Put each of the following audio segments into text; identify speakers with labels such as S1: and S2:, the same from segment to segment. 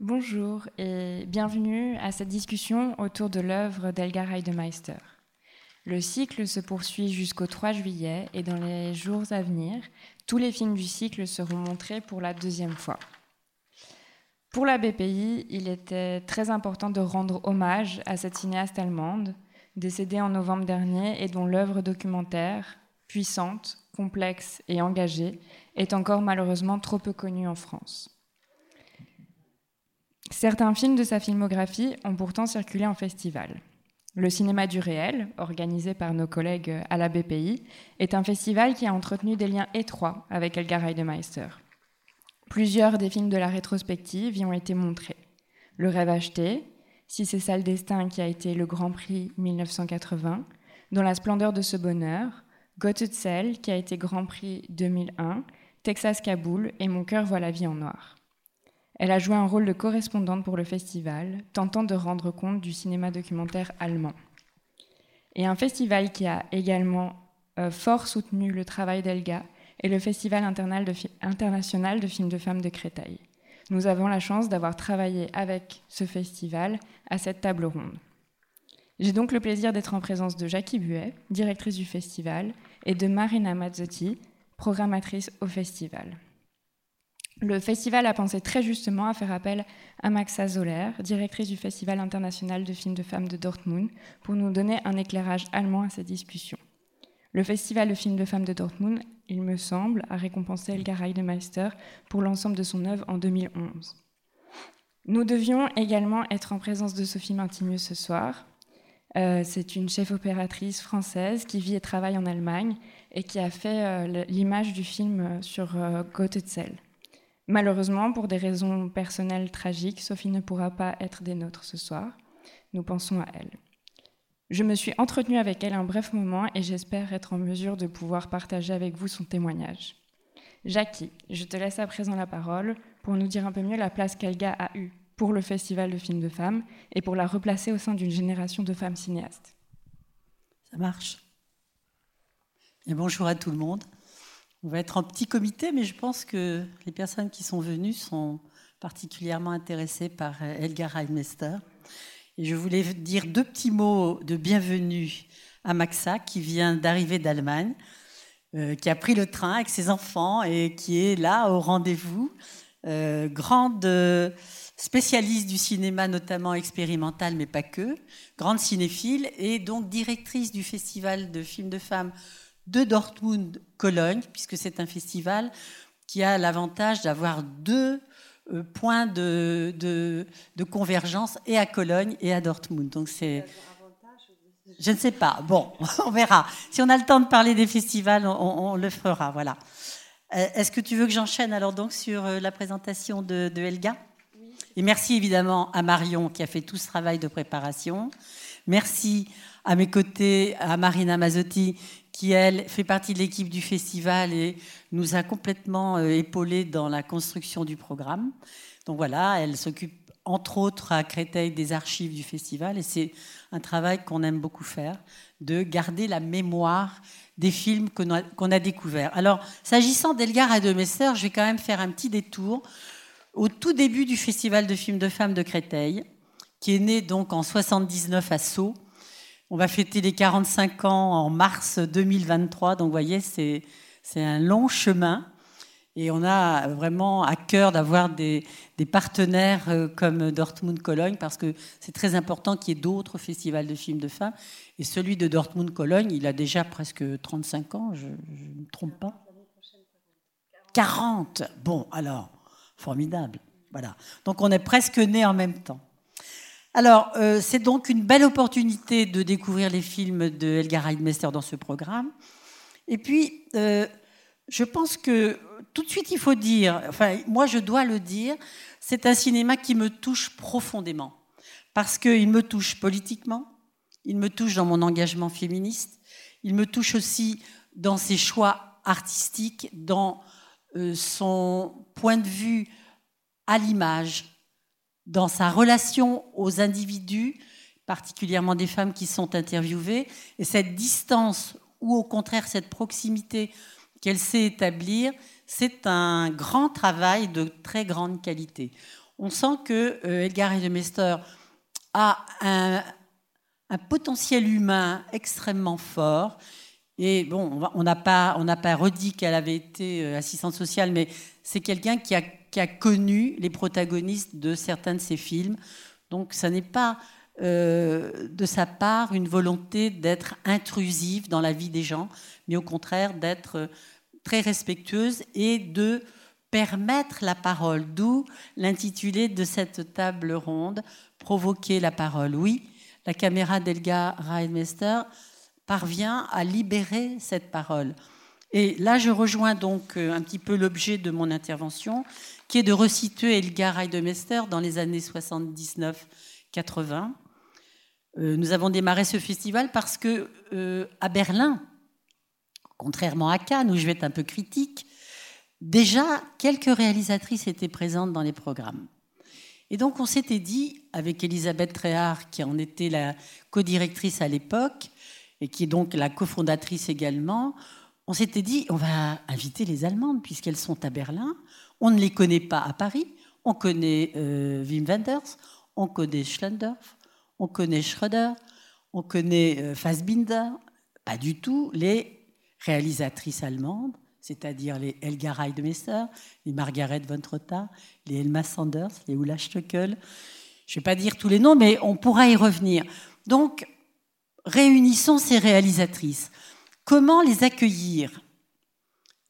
S1: Bonjour et bienvenue à cette discussion autour de l'œuvre d'Elgar Heidemeister. Le cycle se poursuit jusqu'au 3 juillet et dans les jours à venir, tous les films du cycle seront montrés pour la deuxième fois. Pour la BPI, il était très important de rendre hommage à cette cinéaste allemande, décédée en novembre dernier et dont l'œuvre documentaire, puissante, complexe et engagée, est encore malheureusement trop peu connue en France. Certains films de sa filmographie ont pourtant circulé en festival. Le cinéma du réel, organisé par nos collègues à la BPI, est un festival qui a entretenu des liens étroits avec Elgar Heidemeister. Plusieurs des films de la rétrospective y ont été montrés. Le rêve acheté, Si c'est ça le destin qui a été le Grand Prix 1980, Dans la splendeur de ce bonheur, Gottesel qui a été Grand Prix 2001, Texas Kaboul et Mon cœur voit la vie en noir. Elle a joué un rôle de correspondante pour le festival, tentant de rendre compte du cinéma documentaire allemand. Et un festival qui a également euh, fort soutenu le travail d'Elga est le Festival international de films de femmes de Créteil. Nous avons la chance d'avoir travaillé avec ce festival à cette table ronde. J'ai donc le plaisir d'être en présence de Jackie Buet, directrice du festival, et de Marina Mazzotti, programmatrice au festival. Le festival a pensé très justement à faire appel à Maxa Zoller, directrice du Festival international de films de femmes de Dortmund, pour nous donner un éclairage allemand à cette discussion. Le Festival de films de femmes de Dortmund, il me semble, a récompensé Elgar Heidemeister pour l'ensemble de son œuvre en 2011. Nous devions également être en présence de Sophie Martinieux ce soir. Euh, c'est une chef opératrice française qui vit et travaille en Allemagne et qui a fait euh, l'image du film euh, sur euh, Malheureusement, pour des raisons personnelles tragiques, Sophie ne pourra pas être des nôtres ce soir. Nous pensons à elle. Je me suis entretenue avec elle un bref moment et j'espère être en mesure de pouvoir partager avec vous son témoignage. Jackie, je te laisse à présent la parole pour nous dire un peu mieux la place qu'Elga a eue pour le Festival de films de femmes et pour la replacer au sein d'une génération de femmes cinéastes.
S2: Ça marche. Et bonjour à tout le monde. On va être en petit comité, mais je pense que les personnes qui sont venues sont particulièrement intéressées par euh, Elgar Heimester. Et je voulais dire deux petits mots de bienvenue à Maxa, qui vient d'arriver d'Allemagne, euh, qui a pris le train avec ses enfants et qui est là au rendez-vous. Euh, grande spécialiste du cinéma, notamment expérimental, mais pas que, grande cinéphile, et donc directrice du festival de films de femmes de Dortmund-Cologne, puisque c'est un festival qui a l'avantage d'avoir deux euh, points de, de, convergence et à Cologne et à Dortmund. Donc c'est. Je ne sais pas. Bon, on verra. Si on a le temps de parler des festivals, on, le fera. Voilà. Euh, est-ce que tu veux que j'enchaîne alors donc sur euh, la présentation de, de Helga? Et merci évidemment à Marion qui a fait tout ce travail de préparation. Merci à mes côtés à Marina Mazzotti qui, elle, fait partie de l'équipe du festival et nous a complètement euh, épaulés dans la construction du programme. Donc voilà, elle s'occupe entre autres à Créteil des archives du festival et c'est un travail qu'on aime beaucoup faire, de garder la mémoire des films qu'on a, découverts. Alors, s'agissant d'Elgar et de Messer, je vais quand même faire un petit détour au tout début du Festival de films de femmes de Créteil, qui est né donc en 79 à Sceaux, on va fêter les 45 ans en mars 2023, donc vous voyez, c'est un long chemin. Et on a vraiment à cœur d'avoir des, partenaires euh, comme Dortmund-Cologne, parce que c'est très important qu'il y ait d'autres festivals de films de femmes. Et celui de Dortmund-Cologne, il a déjà presque 35 ans, je ne me trompe pas. 40 Bon, alors, formidable. Voilà. Donc on est presque nés en même temps. Alors, euh, c'est donc une belle opportunité de découvrir les films de Elgar Heidmeister dans ce programme. Et puis, euh, je pense que tout de suite, il faut dire, enfin, moi je dois le dire, c'est un cinéma qui me touche profondément. Parce qu'il me touche politiquement, il me touche dans mon engagement féministe, il me touche aussi dans ses choix artistiques, dans euh, son point de vue à l'image, dans sa relation aux individus, particulièrement des femmes qui sont interviewées, et cette distance ou au contraire cette proximité qu'elle sait établir, c'est un grand travail de très grande qualité. on sent que Edgar Heidemeister a un, potentiel humain extrêmement fort. Et bon, on n'a pas, pas redit qu'elle avait été euh, assistante sociale, mais c'est quelqu'un qui a, qui a, connu les protagonistes de certains de ses films. Donc, ça n'est pas euh, de sa part une volonté d'être intrusive dans la vie des gens, mais au contraire d'être très respectueuse et de permettre la parole. D'où l'intitulé de cette table ronde, provoquer la parole. Oui, la caméra d'Elga Reidmeister parvient à libérer cette parole. Et là, je rejoins donc euh, un petit peu l'objet de mon intervention, qui est de resituer Elga Reidmeister dans les années 79-80. Euh, nous avons démarré ce festival parce que euh, à Berlin, contrairement à Cannes où je vais être un peu critique, déjà quelques réalisatrices étaient présentes dans les programmes. Et donc on s'était dit, avec Elisabeth Tréhard, qui en était la co-directrice à l'époque, et qui est donc la cofondatrice également, on s'était dit, on va inviter les Allemandes, puisqu'elles sont à Berlin. On ne les connaît pas à Paris. On connaît euh, Wim Wenders, on connaît Schlendorf, on connaît Schröder, on connaît euh, Fassbinder. Pas du tout les réalisatrices allemandes c'est-à-dire les Helga Reidmesser, les Margaret von Trotta, les Elma Sanders, les Ulla Stöckel. Je ne vais pas dire tous les noms, mais on pourra y revenir. Donc, réunissons ces réalisatrices. Comment les accueillir?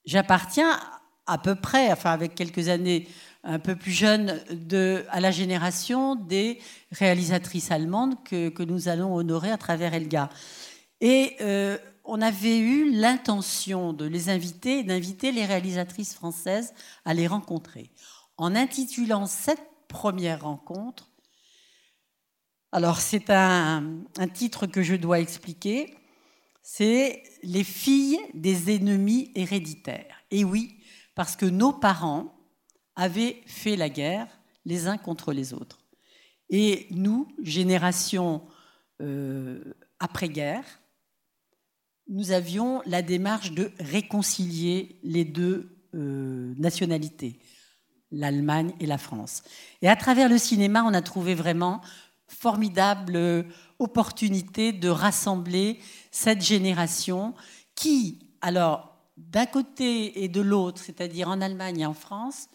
S2: J'appartiens à peu près, enfin avec quelques années un peu plus jeune, de, à la génération des réalisatrices allemandes que, que nous allons honorer à travers Elga. Et euh, on avait eu l'intention de les inviter, d'inviter les réalisatrices françaises à les rencontrer. En intitulant cette première rencontre, alors c'est un, titre que je dois expliquer, c'est Les filles des ennemis héréditaires. Et oui, parce que nos parents avaient fait la guerre les uns contre les autres. Et nous, génération euh, après-guerre, nous avions la démarche de réconcilier les deux euh, nationalités, l'Allemagne et la France. Et à travers le cinéma, on a trouvé vraiment formidable opportunité de rassembler cette génération qui, alors, d'un côté et de l'autre, c'est-à-dire en Allemagne et en France,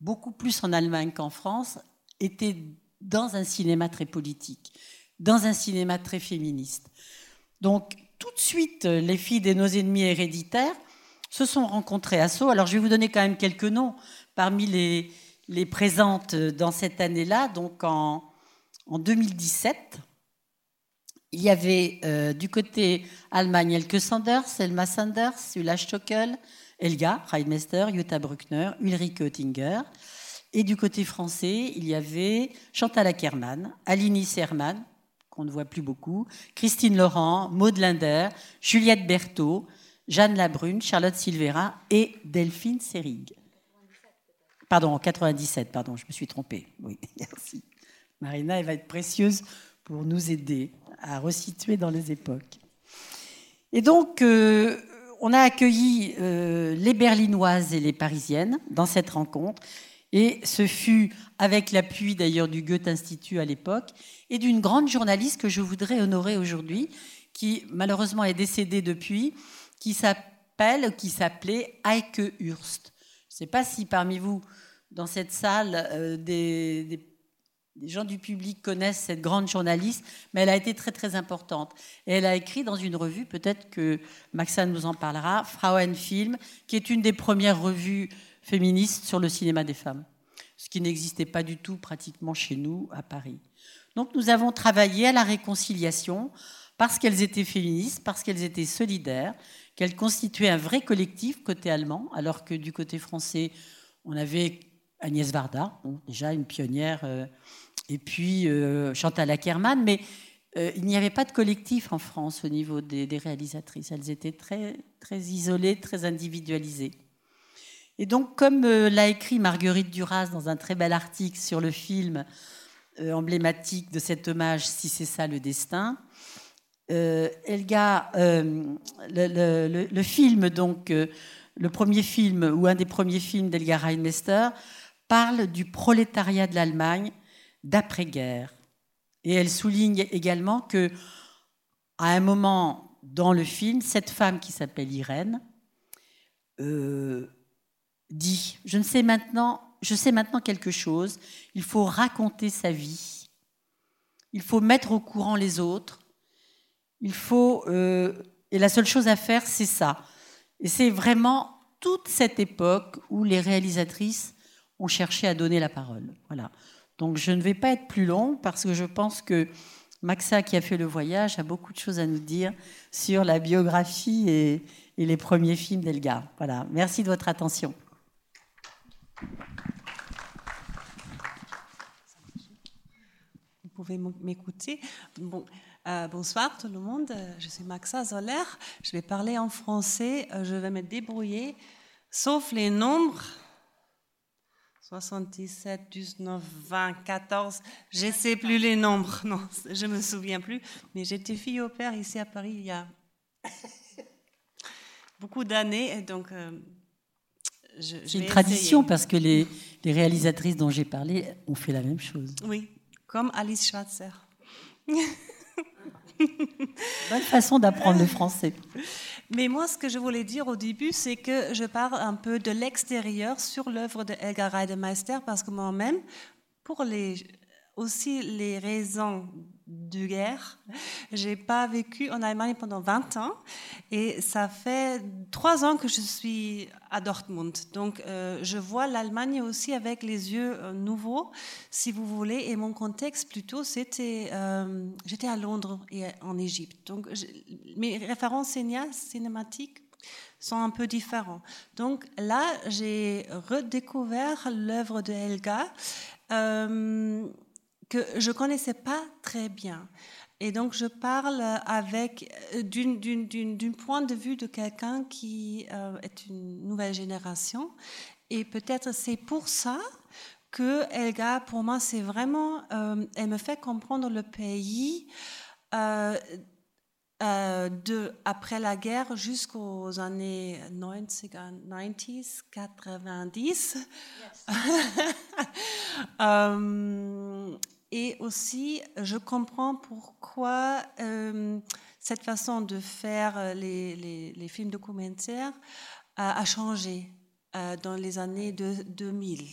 S2: beaucoup plus en Allemagne qu'en France, était dans un cinéma très politique, dans un cinéma très féministe. Donc, tout de suite, les filles de nos ennemis héréditaires se sont rencontrées à Sceaux. Alors, je vais vous donner quand même quelques noms parmi les, les présentes dans cette année-là. Donc, en, en 2017, il y avait euh, du côté Allemagne Elke Sanders, Selma Sanders, Ulla Stockel, Elga Reidmeister, Jutta Bruckner, Ulrike Oettinger. Et du côté français, il y avait Chantal Ackermann, Aline Serman, qu'on ne voit plus beaucoup, Christine Laurent, Maud Linder, Juliette Berthaud, Jeanne Labrune, Charlotte Silvera et Delphine Serig. Pardon, en 97, pardon, je me suis trompée. Oui, merci. Marina, elle va être précieuse pour nous aider à resituer dans les époques. Et donc, euh, on a accueilli euh, les Berlinoises et les Parisiennes dans cette rencontre. Et ce fut avec l'appui d'ailleurs du Goethe Institut à l'époque et d'une grande journaliste que je voudrais honorer aujourd'hui, qui malheureusement est décédée depuis, qui s'appelle, qui s'appelait Heike Hurst. Je ne sais pas si parmi vous, dans cette salle, euh, des, gens du public connaissent cette grande journaliste, mais elle a été très très importante. Et elle a écrit dans une revue, peut-être que Maxane nous en parlera, Frauenfilm, qui est une des premières revues féministe sur le cinéma des femmes, ce qui n'existait pas du tout pratiquement chez nous à Paris. Donc nous avons travaillé à la réconciliation parce qu'elles étaient féministes, parce qu'elles étaient solidaires, qu'elles constituaient un vrai collectif côté allemand, alors que du côté français, on avait Agnès Varda, déjà une pionnière, euh, et puis euh, Chantal Ackermann, mais euh, il n'y avait pas de collectif en France au niveau des, réalisatrices. Elles étaient très, très isolées, très individualisées. Et donc, comme euh, l'a écrit Marguerite Duras dans un très bel article sur le film emblématique de cet hommage, Si c'est ça le destin, euh, le, film, donc, le premier film, ou un des premiers films d'Elga Reinmeister, parle du prolétariat de l'Allemagne d'après-guerre. Et elle souligne également que, à un moment dans le film, cette femme qui s'appelle Irène euh, dit Je ne sais maintenant, je sais maintenant quelque chose. Il faut raconter sa vie. Il faut mettre au courant les autres. Il faut euh, et la seule chose à faire, c'est ça. Et c'est vraiment toute cette époque où les réalisatrices ont cherché à donner la parole. Voilà. Donc je ne vais pas être plus long parce que je pense que Maxa, qui a fait le voyage, a beaucoup de choses à nous dire sur la biographie et, les premiers films d'Elga. Voilà. Merci de votre attention.
S3: Vous pouvez m'écouter. Bon, euh, bonsoir tout le monde, je suis Maxa Zoller. Je vais parler en français, euh, je vais me débrouiller, sauf les nombres 77, 19, 20, 14, je ne sais plus les nombres, non, je ne me souviens plus, mais j'étais fille au père ici à Paris il y a beaucoup d'années, et donc
S2: euh, C'est une tradition parce que les, les réalisatrices dont j'ai parlé ont fait la même chose.
S3: Oui, comme Alice Schwarzer.
S2: Bonne façon d'apprendre le français.
S3: Mais moi, ce que je voulais dire au début, c'est que je parle un peu de l'extérieur sur l'œuvre de Elgar Reidemeister, parce que moi-même, pour aussi les raisons de guerre. J'ai pas vécu en Allemagne pendant 20 ans et ça fait trois ans que je suis à Dortmund. Donc euh, je vois l'Allemagne aussi avec les yeux euh, nouveaux, si vous voulez. Et mon contexte plutôt, c'était euh, j'étais à Londres et en Égypte. Donc mes références cinématiques sont un peu différents. Donc là, j'ai redécouvert l'œuvre de Helga que je connaissais pas très bien. Et donc, je parle avec euh, d'un point de vue de quelqu'un qui euh, est une nouvelle génération. Et peut-être c'est pour ça que Elga, pour moi, c'est vraiment, euh, elle me fait comprendre le pays de après la guerre jusqu'aux années 90, 90. Et aussi, je comprends pourquoi euh, cette façon de faire euh, les, les, films documentaires a, changé euh, dans les années de, 2000.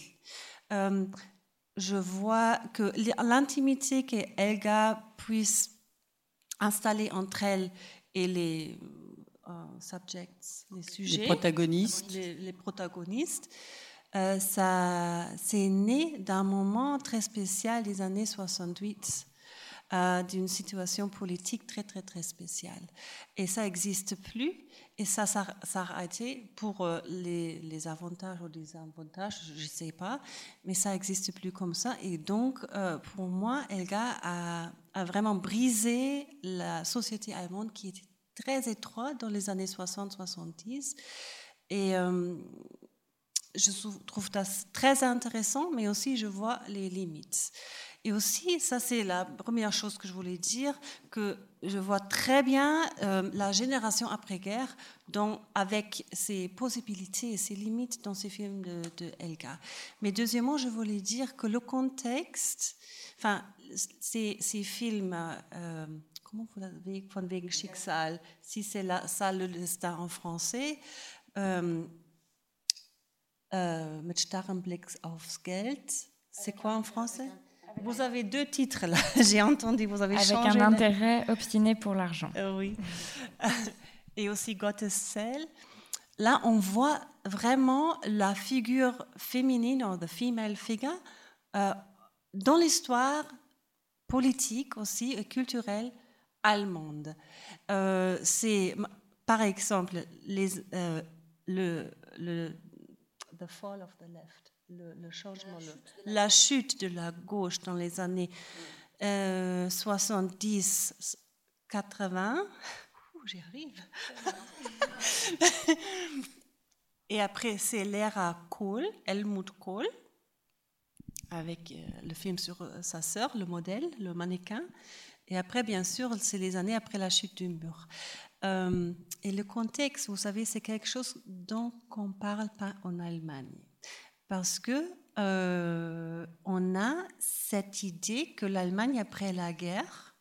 S3: je vois que l'intimité qu'Elga puisse installer entre elle et les subjects, les sujets,
S2: les protagonistes,
S3: les protagonistes euh, ça, c'est né d'un moment très spécial des années 68, euh, d'une situation politique très, très, très spéciale. Et ça n'existe plus. Et ça, ça, a été pour euh, les, les, avantages ou des avantages, je ne sais pas, mais ça n'existe plus comme ça. Et donc, pour moi, Elga a, a, vraiment brisé la société allemande qui était très étroite dans les années 60-70. Et je trouve ça très intéressant, mais aussi je vois les limites. Et aussi, ça c'est la première chose que je voulais dire, que je vois très bien euh, la génération après-guerre avec ses possibilités et ses limites dans ces films de, de. Mais deuxièmement, je voulais dire que le contexte, enfin, ces, films, euh, comment vous l'avez, von wegen Schicksal, si c'est ça le destin en français, euh, euh, mit starrem Blick aufs Geld. C'est quoi en français? Vous avez deux titres là, j'ai entendu, vous avez
S1: Avec
S3: changé.
S1: un intérêt obstiné pour l'argent.
S3: Euh, oui. Et aussi Gottes Sel. Là, on voit vraiment la figure féminine, ou the female figure, euh, dans l'histoire politique aussi et culturelle allemande. Euh, c'est, par exemple, les, le, le the fall of the left, le, changement, la chute, de la gauche dans les années 70, 80. Euh, j'y arrive. Et après, c'est l'ère à Kohl, Helmut Kohl, avec euh, le film sur euh, sa sœur, le modèle, le mannequin. Et après, bien sûr, c'est les années après la chute du mur. Euh, et le contexte, vous savez, c'est quelque chose dont on ne parle pas en Allemagne. Parce que euh, on a cette idée que l'Allemagne, après la guerre,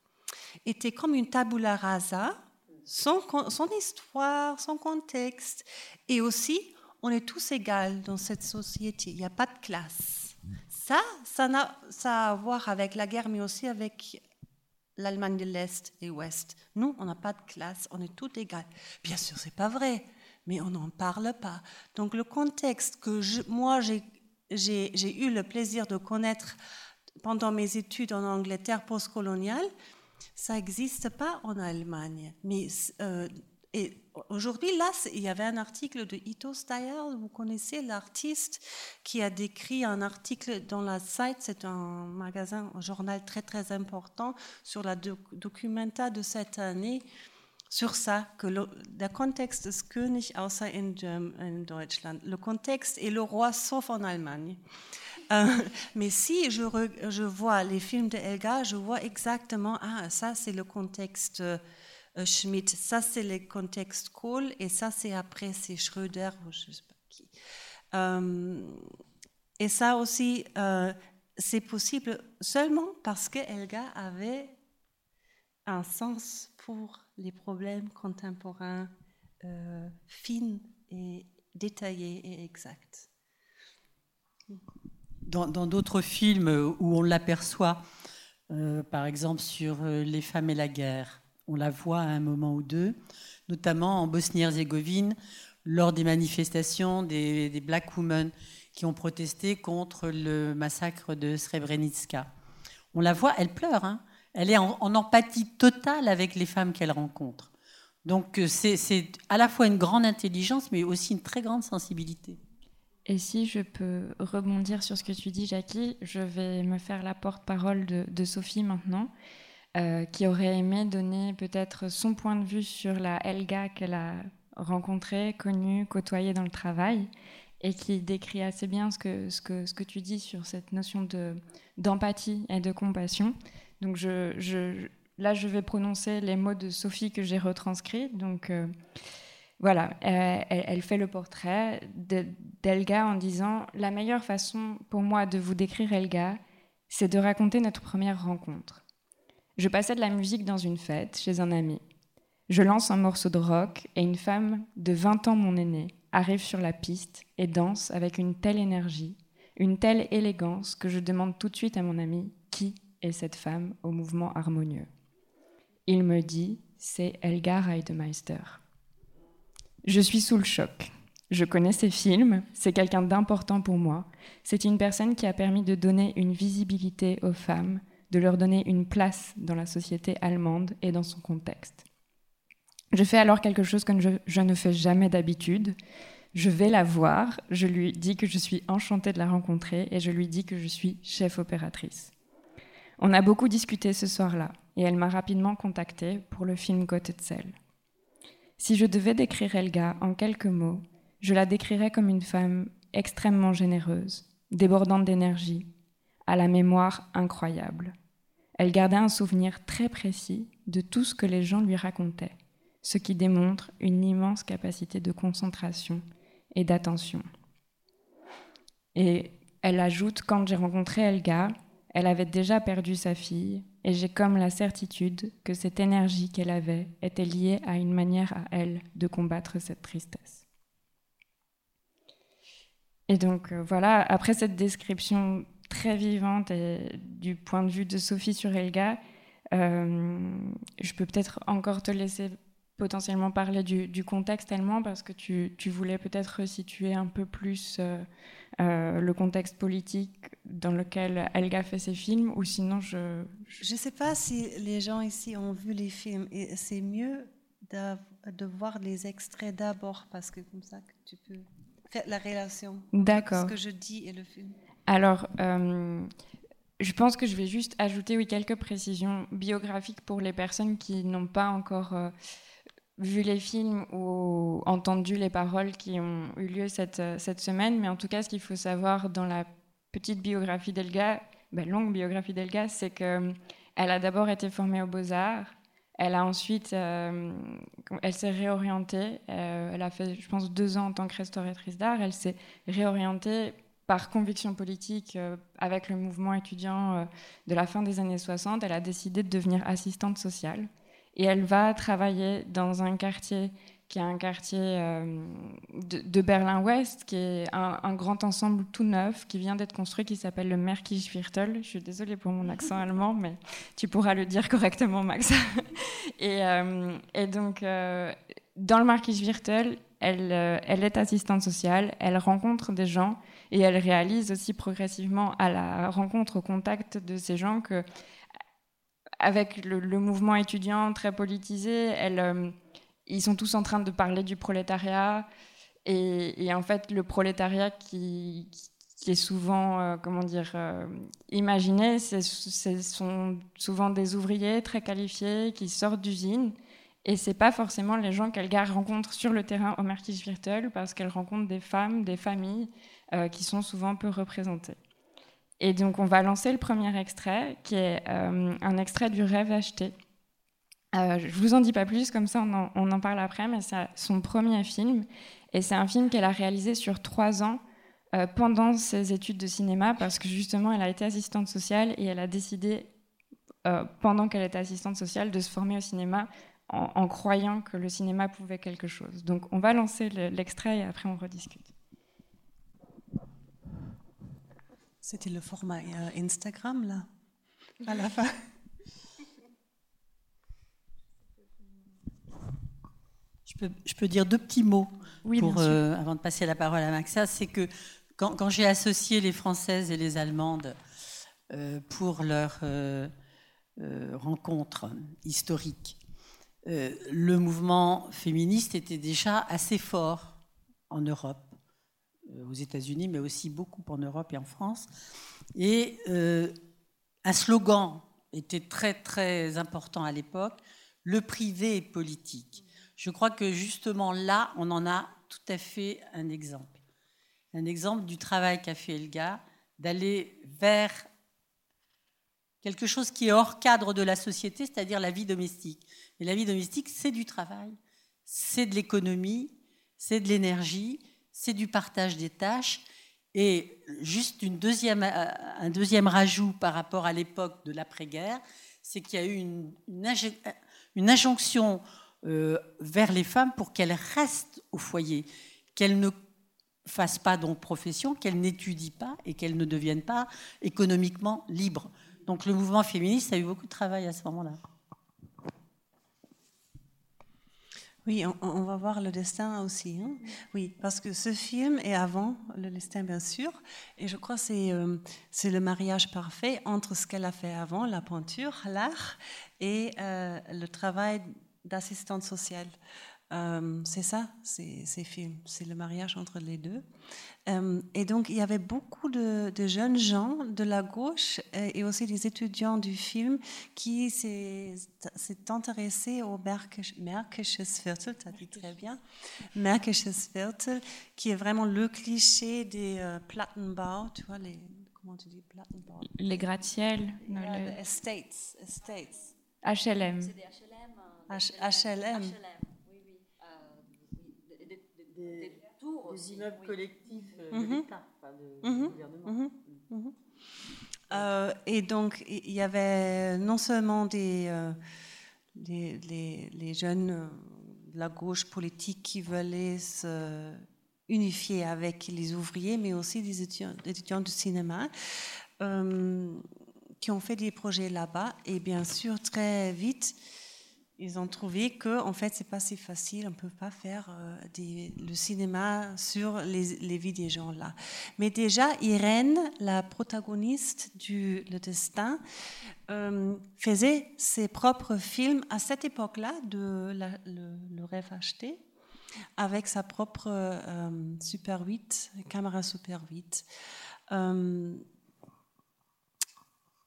S3: était comme une tabula rasa, son, histoire, son contexte, et aussi, on est tous égaux dans cette société, il n'y a pas de classe. Ça, ça a à voir avec la guerre, mais aussi avec l'Allemagne de l'Est et l'Ouest. Nous, on n'a pas de classe, on est tous égaux. Bien sûr, c'est pas vrai, mais on n'en parle pas. Donc le contexte que moi, j'ai eu le plaisir de connaître pendant mes études en Angleterre postcoloniale, ça n'existe pas en Allemagne. Mais euh, aujourd'hui, là, il y avait un article de Ito Steyer, vous connaissez l'artiste qui a décrit un article dans la Zeit, c'est un magasin, un journal très très important sur la documenta de cette année sur ça, que le, der König außer in, Deutschland. Le contexte est le roi sauf en Allemagne. Euh, mais si je, vois les films de Elga, je vois exactement, ah, ça c'est le contexte Schmidt, ça c'est le contexte Kohl, et ça c'est après c'est Schröder, ou je sais pas qui. Euh, et ça aussi, c'est possible seulement parce que Elga avait un sens pour les problèmes contemporains euh, fins et détaillés et exacts.
S2: Dans d'autres films où on l'aperçoit, euh, par exemple sur euh, les femmes et la guerre, on la voit à un moment ou deux, notamment en Bosnie-Herzégovine, lors des manifestations des, Black Women qui ont protesté contre le massacre de Srebrenica. On la voit, elle pleure, hein elle est en, empathie totale avec les femmes qu'elle rencontre. Donc euh, c'est à la fois une grande intelligence, mais aussi une très grande sensibilité.
S1: Et si je peux rebondir sur ce que tu dis, Jackie, je vais me faire la porte-parole de, Sophie maintenant, euh, qui aurait aimé donner peut-être son point de vue sur la Helga qu'elle a rencontrée, connue, côtoyée dans le travail, et qui décrit assez bien ce que, ce que, ce que tu dis sur cette notion d'empathie et de compassion. Donc je, là, je vais prononcer les mots de Sophie que j'ai retranscrits. Donc euh, voilà, elle, fait le portrait d'Elga en disant La meilleure façon pour moi de vous décrire Elga, c'est de raconter notre première rencontre. Je passais de la musique dans une fête chez un ami. Je lance un morceau de rock et une femme de 20 ans, mon aînée, arrive sur la piste et danse avec une telle énergie, une telle élégance que je demande tout de suite à mon ami qui et cette femme au mouvement harmonieux. Il me dit, c'est Elgar Heidemeister. Je suis sous le choc. Je connais ses films, c'est quelqu'un d'important pour moi. C'est une personne qui a permis de donner une visibilité aux femmes, de leur donner une place dans la société allemande et dans son contexte. Je fais alors quelque chose que je, ne fais jamais d'habitude. Je vais la voir, je lui dis que je suis enchantée de la rencontrer et je lui dis que je suis chef opératrice. On a beaucoup discuté ce soir-là et elle m'a rapidement contactée pour le film Gottetzel. Si je devais décrire Elga en quelques mots, je la décrirais comme une femme extrêmement généreuse, débordante d'énergie, à la mémoire incroyable. Elle gardait un souvenir très précis de tout ce que les gens lui racontaient, ce qui démontre une immense capacité de concentration et d'attention. Et elle ajoute, quand j'ai rencontré Elga, elle avait déjà perdu sa fille, et j'ai comme la certitude que cette énergie qu'elle avait était liée à une manière à elle de combattre cette tristesse. Et donc euh, voilà, après cette description très vivante et du point de vue de Sophie sur Elga, euh, je peux peut-être encore te laisser potentiellement parler du, contexte allemand parce que tu, voulais peut-être resituer un peu plus euh, euh, le contexte politique dans lequel Elga fait ses films ou sinon je...
S3: Je ne sais pas si les gens ici ont vu les films et c'est mieux de, voir les extraits d'abord parce que comme ça tu peux faire la relation
S1: entre
S3: ce que je dis et le film.
S1: Alors, euh, je pense que je vais juste ajouter quelques précisions biographiques pour les personnes qui n'ont pas encore vu les films ou entendu les paroles qui ont eu lieu cette, cette semaine, mais en tout cas, ce qu'il faut savoir dans la petite biographie d'Elga, ben, longue biographie d'Elga, c'est qu'elle a d'abord été formée aux Beaux-Arts, elle a ensuite, euh, elle s'est réorientée, euh, elle a fait, je pense, deux ans en tant que restauratrice d'art, elle s'est réorientée par conviction politique, avec le mouvement étudiant de la fin des années 60, elle a décidé de devenir assistante sociale. Et elle va travailler dans un quartier qui est un quartier euh, de, Berlin-Ouest, qui est un, grand ensemble tout neuf, qui vient d'être construit, qui s'appelle le Merkisviertel. Je suis désolée pour mon accent allemand, mais tu pourras le dire correctement, Max. et, euh, et, donc, euh, dans le Merkisviertel, elle, elle est assistante sociale, elle rencontre des gens et elle réalise aussi progressivement à la rencontre, au contact de ces gens que, avec le, mouvement étudiant très politisé, elle ils sont tous en train de parler du prolétariat. Et, en fait, le prolétariat qui, est souvent, euh, comment dire, euh, imaginé, ce sont souvent des ouvriers très qualifiés qui sortent d'usines. Et c'est pas forcément les gens qu'Elgar rencontre sur le terrain au Merkis Virtuel, parce qu'elle rencontre des femmes, des familles euh, qui sont souvent peu représentées. Et donc, on va lancer le premier extrait, qui est un extrait du Rêve acheté, euh, je vous en dis pas plus, comme ça on en, parle après, mais c'est son premier film. Et c'est un film qu'elle a réalisé sur trois ans euh, pendant ses études de cinéma, parce que justement elle a été assistante sociale et elle a décidé, euh, pendant qu'elle était assistante sociale, de se former au cinéma en, croyant que le cinéma pouvait quelque chose. Donc on va lancer l'extrait et après on rediscute.
S3: C'était le format Instagram là, à la fin.
S2: Je peux, dire deux petits mots pour, euh, avant de passer la parole à Maxa. C'est que quand, j'ai associé les Françaises et les Allemandes euh, pour leur euh, rencontre historique, le mouvement féministe était déjà assez fort en Europe, aux États-Unis, mais aussi beaucoup en Europe et en France. Et un slogan était très très important à l'époque le privé est politique. Je crois que justement là, on en a tout à fait un exemple. Un exemple du travail qu'a fait Elga, d'aller vers quelque chose qui est hors cadre de la société, c'est-à-dire la vie domestique. Et la vie domestique, c'est du travail, c'est de l'économie, c'est de l'énergie, c'est du partage des tâches. Et juste une deuxième, euh, un deuxième rajout par rapport à l'époque de l'après-guerre, c'est qu'il y a eu une, une injonction euh, vers les femmes pour qu'elles restent au foyer, qu'elles ne fassent pas donc profession, qu'elles n'étudient pas et qu'elles ne deviennent pas économiquement libres. Donc le mouvement féministe a eu beaucoup de travail à ce moment-là.
S3: Oui, on, va voir le destin aussi. Hein. oui, parce que ce film est avant le destin, bien sûr. Et je crois que c'est, euh, c'est le mariage parfait entre ce qu'elle a fait avant, la peinture, l'art, et euh, le travail d'assistante sociale. Euh, c'est ça, ces, films, c'est le mariage entre les deux. Euh, et donc, il y avait beaucoup de, jeunes gens de la gauche euh, et aussi des étudiants du film qui s'est intéressés au Märkisches Viertel, tu as dit très bien, Märkisches Viertel, qui est vraiment le cliché des Plattenbau, tu vois, les, comment tu dis Plattenbau?
S1: Les gratte-ciels.
S3: les... estates, estates.
S1: HLM.
S3: HLM.
S2: Oui. Euh, des, tours des immeubles collectifs euh, de mhm. l'État, enfin de, mhm. gouvernement.
S3: Mhm. Euh, et donc, il y avait non seulement des, des les, les, jeunes de la gauche politique qui voulaient se unifier avec les ouvriers, mais aussi des étudiants, des étudiants du cinéma qui ont fait des projets là-bas. Et bien sûr, très vite, ils ont trouvé que en fait c'est pas si facile, on peut pas faire euh, le cinéma sur les, les, vies des gens là. Mais déjà Irène, la protagoniste du Le Destin, euh, faisait ses propres films à cette époque-là de le, rêve acheté avec sa propre euh, Super 8, caméra Super 8.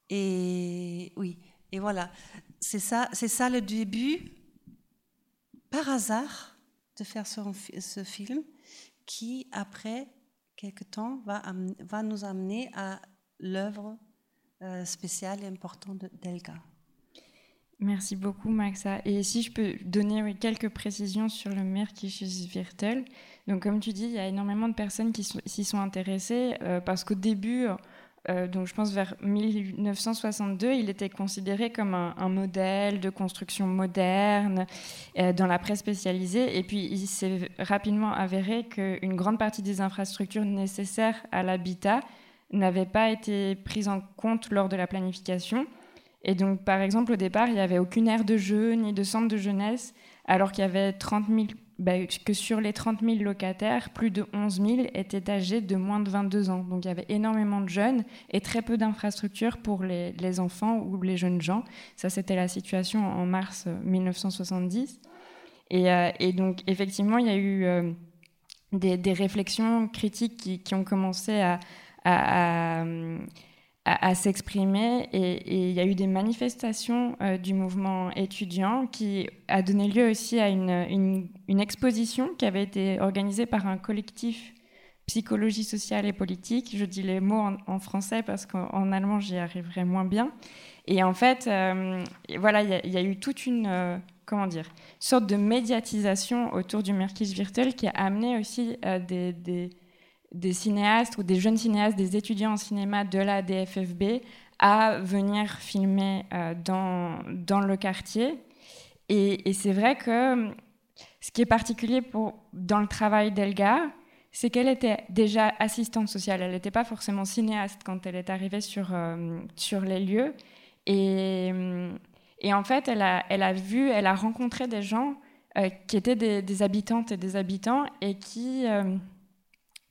S3: et oui, et voilà c'est ça, c'est ça le début, par hasard, de faire ce, film, qui après quelque temps va, nous amener à l'œuvre euh, spéciale et importante d'Elga.
S1: Merci beaucoup, Maxa. Et si je peux donner quelques précisions sur le Märkisches Viertel. Donc, comme tu dis, il y a énormément de personnes qui s'y sont intéressées euh, parce qu'au début, euh, donc je pense vers 1962, il était considéré comme un, modèle de construction moderne euh, dans la presse spécialisée. Et puis, il s'est rapidement avéré qu'une grande partie des infrastructures nécessaires à l'habitat n'avaient pas été prises en compte lors de la planification. Et donc, par exemple, au départ, il n'y avait aucune aire de jeu ni de centre de jeunesse, alors qu'il y avait 30 bah, que sur les 30 000 locataires, plus de 11 000 étaient âgés de moins de 22 ans. Donc il y avait énormément de jeunes et très peu d'infrastructures pour les, enfants ou les jeunes gens. Ça, c'était la situation en mars 1970. Et, euh, et donc, effectivement, il y a eu euh, des, réflexions critiques qui, ont commencé à, à, s'exprimer et, il y a eu des manifestations euh, du mouvement étudiant qui a donné lieu aussi à une, exposition qui avait été organisée par un collectif psychologie sociale et politique. Je dis les mots en, français parce qu'en allemand j'y arriverai moins bien. Et en fait, euh, voilà, il y, a eu toute une euh, comment dire sorte de médiatisation autour du Merkis virtuel qui a amené aussi des des cinéastes ou des jeunes cinéastes, des étudiants en cinéma de la DFFB à venir filmer euh, dans, dans le quartier. Et, c'est vrai que ce qui est particulier pour, dans le travail d'Elga, c'est qu'elle était déjà assistante sociale. Elle n'était pas forcément cinéaste quand elle est arrivée sur, euh, sur les lieux. Et, en fait, elle a, elle a vu, elle a rencontré des gens euh, qui étaient des, habitantes et des habitants et qui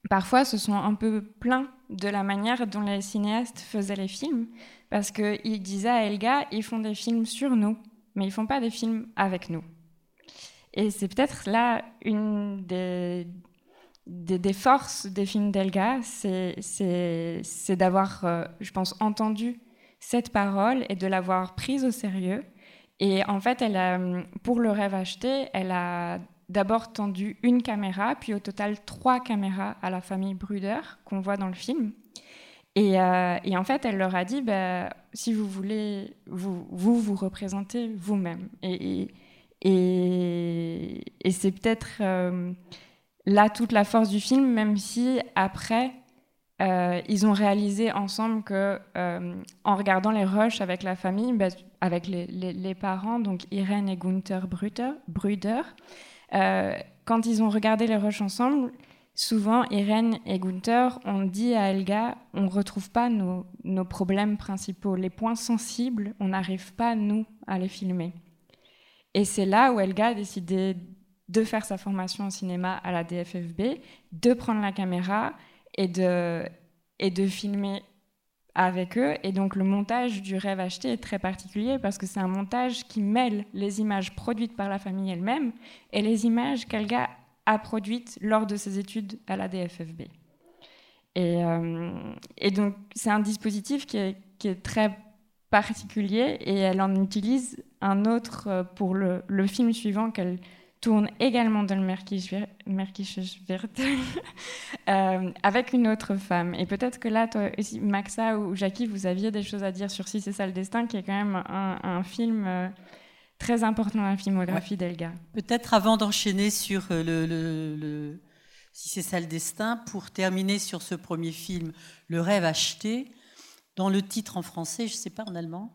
S1: parfois se sont un peu plaints de la manière dont les cinéastes faisaient les films, parce qu'ils disaient à Elga, ils font des films sur nous, mais ils font pas des films avec nous. Et c'est peut-être là une des, forces des films d'Elga, c'est d'avoir, euh, je pense, entendu cette parole et de l'avoir prise au sérieux. Et en fait, elle a, pour le rêve acheté, elle a d'abord tendu une caméra, puis au total trois caméras à la famille Bruder qu'on voit dans le film. Et, euh, en fait, elle leur a dit, bah, si vous voulez, vous vous, vous représentez vous-même. Et, c'est peut-être euh, là toute la force du film, même si après, euh, ils ont réalisé ensemble que, en regardant les rushs avec la famille, bah, avec les, parents, donc Irène et Gunther Bruder, Bruder quand ils ont regardé les rushs ensemble, souvent Irène et Gunther ont dit à Elga on ne retrouve pas nos, problèmes principaux, les points sensibles, on n'arrive pas, nous, à les filmer. Et c'est là où Elga a décidé de faire sa formation en cinéma à la DFFB, de prendre la caméra et de filmer avec eux. Et donc le montage du rêve acheté est très particulier parce que c'est un montage qui mêle les images produites par la famille elle-même et les images qu'Elga a produites lors de ses études à la DFFB. Et, euh, et donc c'est un dispositif qui est, très particulier et elle en utilise un autre euh, pour le film suivant qu'elle tourne également dans le Märkisches Viertel euh, avec une autre femme. Et peut-être que là, toi aussi, Maxa ou Jackie, vous aviez des choses à dire sur Si c'est ça le destin, qui est quand même un, film euh, très important dans la filmographie d'Elga.
S2: Peut-être avant d'enchaîner sur euh, le, Si c'est ça le destin, pour terminer sur ce premier film, Le rêve acheté, dans le titre en français, je ne sais pas en allemand,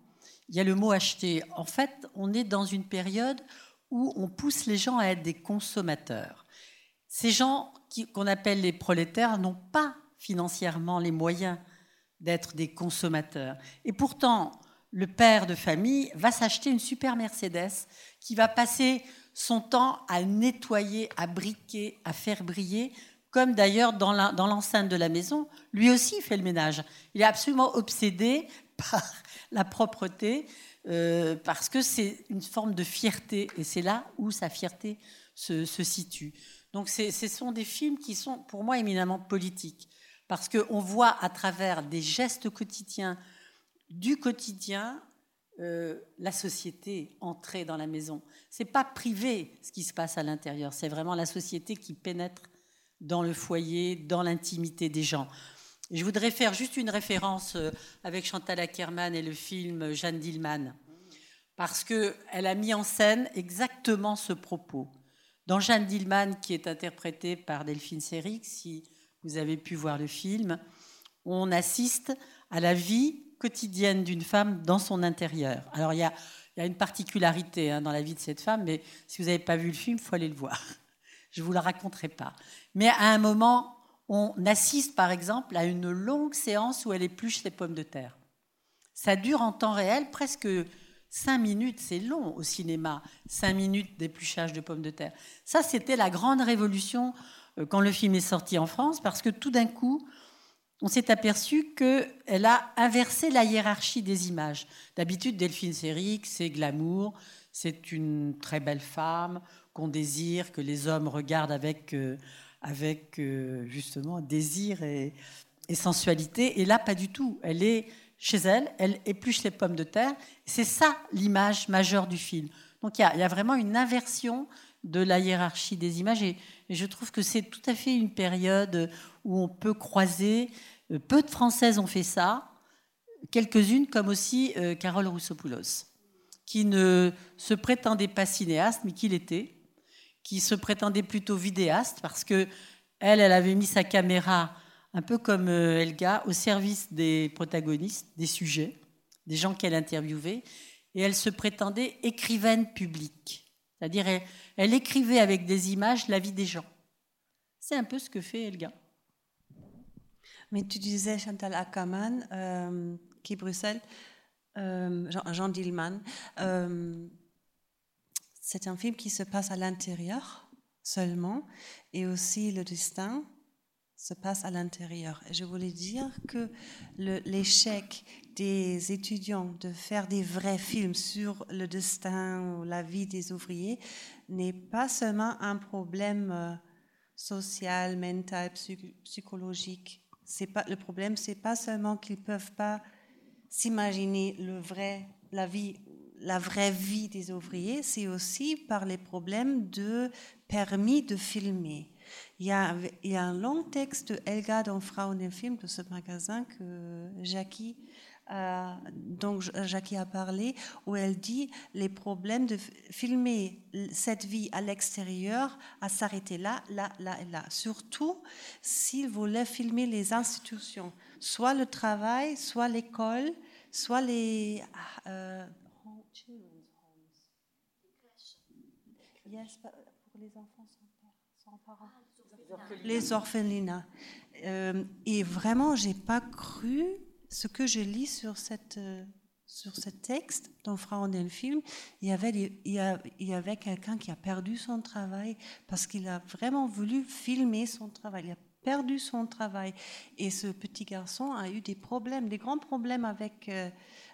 S2: il y a le mot acheté. En fait, on est dans une période où on pousse les gens à être des consommateurs. Ces gens qu'on appelle les prolétaires n'ont pas financièrement les moyens d'être des consommateurs. Et pourtant, le père de famille va s'acheter une super Mercedes qui va passer son temps à nettoyer, à briquer, à faire briller, comme d'ailleurs dans l'enceinte de la maison, lui aussi fait le ménage. Il est absolument obsédé par la propreté euh, parce que c'est une forme de fierté, et c'est là où sa fierté se, situe. Donc ce sont des films qui sont pour moi éminemment politiques, parce qu'on voit à travers des gestes quotidiens, du quotidien, euh, la société entrer dans la maison. C'est pas privé ce qui se passe à l'intérieur, c'est vraiment la société qui pénètre dans le foyer, dans l'intimité des gens. Je voudrais faire juste une référence euh, avec Chantal Ackerman et le film Jeanne Dillman. parce qu'elle a mis en scène exactement ce propos. Dans Jeanne Dillman, qui est interprétée par Delphine Seyrig, si vous avez pu voir le film, on assiste à la vie quotidienne d'une femme dans son intérieur. Alors il y a, une particularité hein, dans la vie de cette femme, mais si vous n'avez pas vu le film, il faut aller le voir. Je ne vous le raconterai pas. Mais à un moment, on assiste par exemple à une longue séance où elle épluche les pommes de terre. Ça dure en temps réel presque cinq minutes, c'est long au cinéma, cinq minutes d'épluchage de pommes de terre. Ça, c'était la grande révolution euh, quand le film est sorti en France, parce que tout d'un coup, on s'est aperçu qu'elle a inversé la hiérarchie des images. D'habitude, Delphine Seyrig, c'est glamour, c'est une très belle femme qu'on désire, que les hommes regardent avec, euh, avec euh, justement désir et, sensualité. Et là, pas du tout. Elle est chez elle, elle épluche les pommes de terre. C'est ça l'image majeure du film. Donc il y, a, vraiment une inversion de la hiérarchie des images. Et, je trouve que c'est tout à fait une période où on peut croiser. Euh, peu de Françaises ont fait ça, quelques-unes comme aussi euh, Carole Roussopoulos, qui ne se prétendait pas cinéaste, mais qui l'était, qui se prétendait plutôt vidéaste, parce que elle, elle avait mis sa caméra un peu comme euh, Elga au service des protagonistes, des sujets, des gens qu'elle interviewait, et elle se prétendait écrivaine publique. C'est-à-dire, elle, écrivait avec des images la vie des gens. C'est un peu ce que fait Elga.
S3: Mais tu disais Chantal Ackermann, euh, qui Bruxelles, euh, Jean, Jean, Dillman. Euh, c'est un film qui se passe à l'intérieur seulement, et aussi le destin se passe à l'intérieur. Je voulais dire que l'échec des étudiants de faire des vrais films sur le destin ou la vie des ouvriers n'est pas seulement un problème euh, social, mental, psychologique. Le problème, c'est pas seulement qu'ils peuvent pas s'imaginer le vrai, la vie, la vraie vie des ouvriers, c'est aussi par les problèmes de permis de filmer. Il y, a, un long texte de Elga dans Frauen Film, de ce magasin que Jackie dont Jackie a parlé, où elle dit les problèmes de filmer cette vie à l'extérieur, à s'arrêter là, là, là et là. Surtout s'il voulait filmer les institutions, soit le travail, soit l'école, soit les... Euh, yes, pour les enfants sans, parents. Les orphelinats. Euh, et vraiment, j'ai pas cru ce que je lis sur, cette, euh, sur ce texte dans Frauen den Film, il y avait, il y avait quelqu'un qui a perdu son travail parce qu'il a vraiment voulu filmer son travail. Il a perdu son travail. Et ce petit garçon a eu des problèmes, des grands problèmes avec, euh,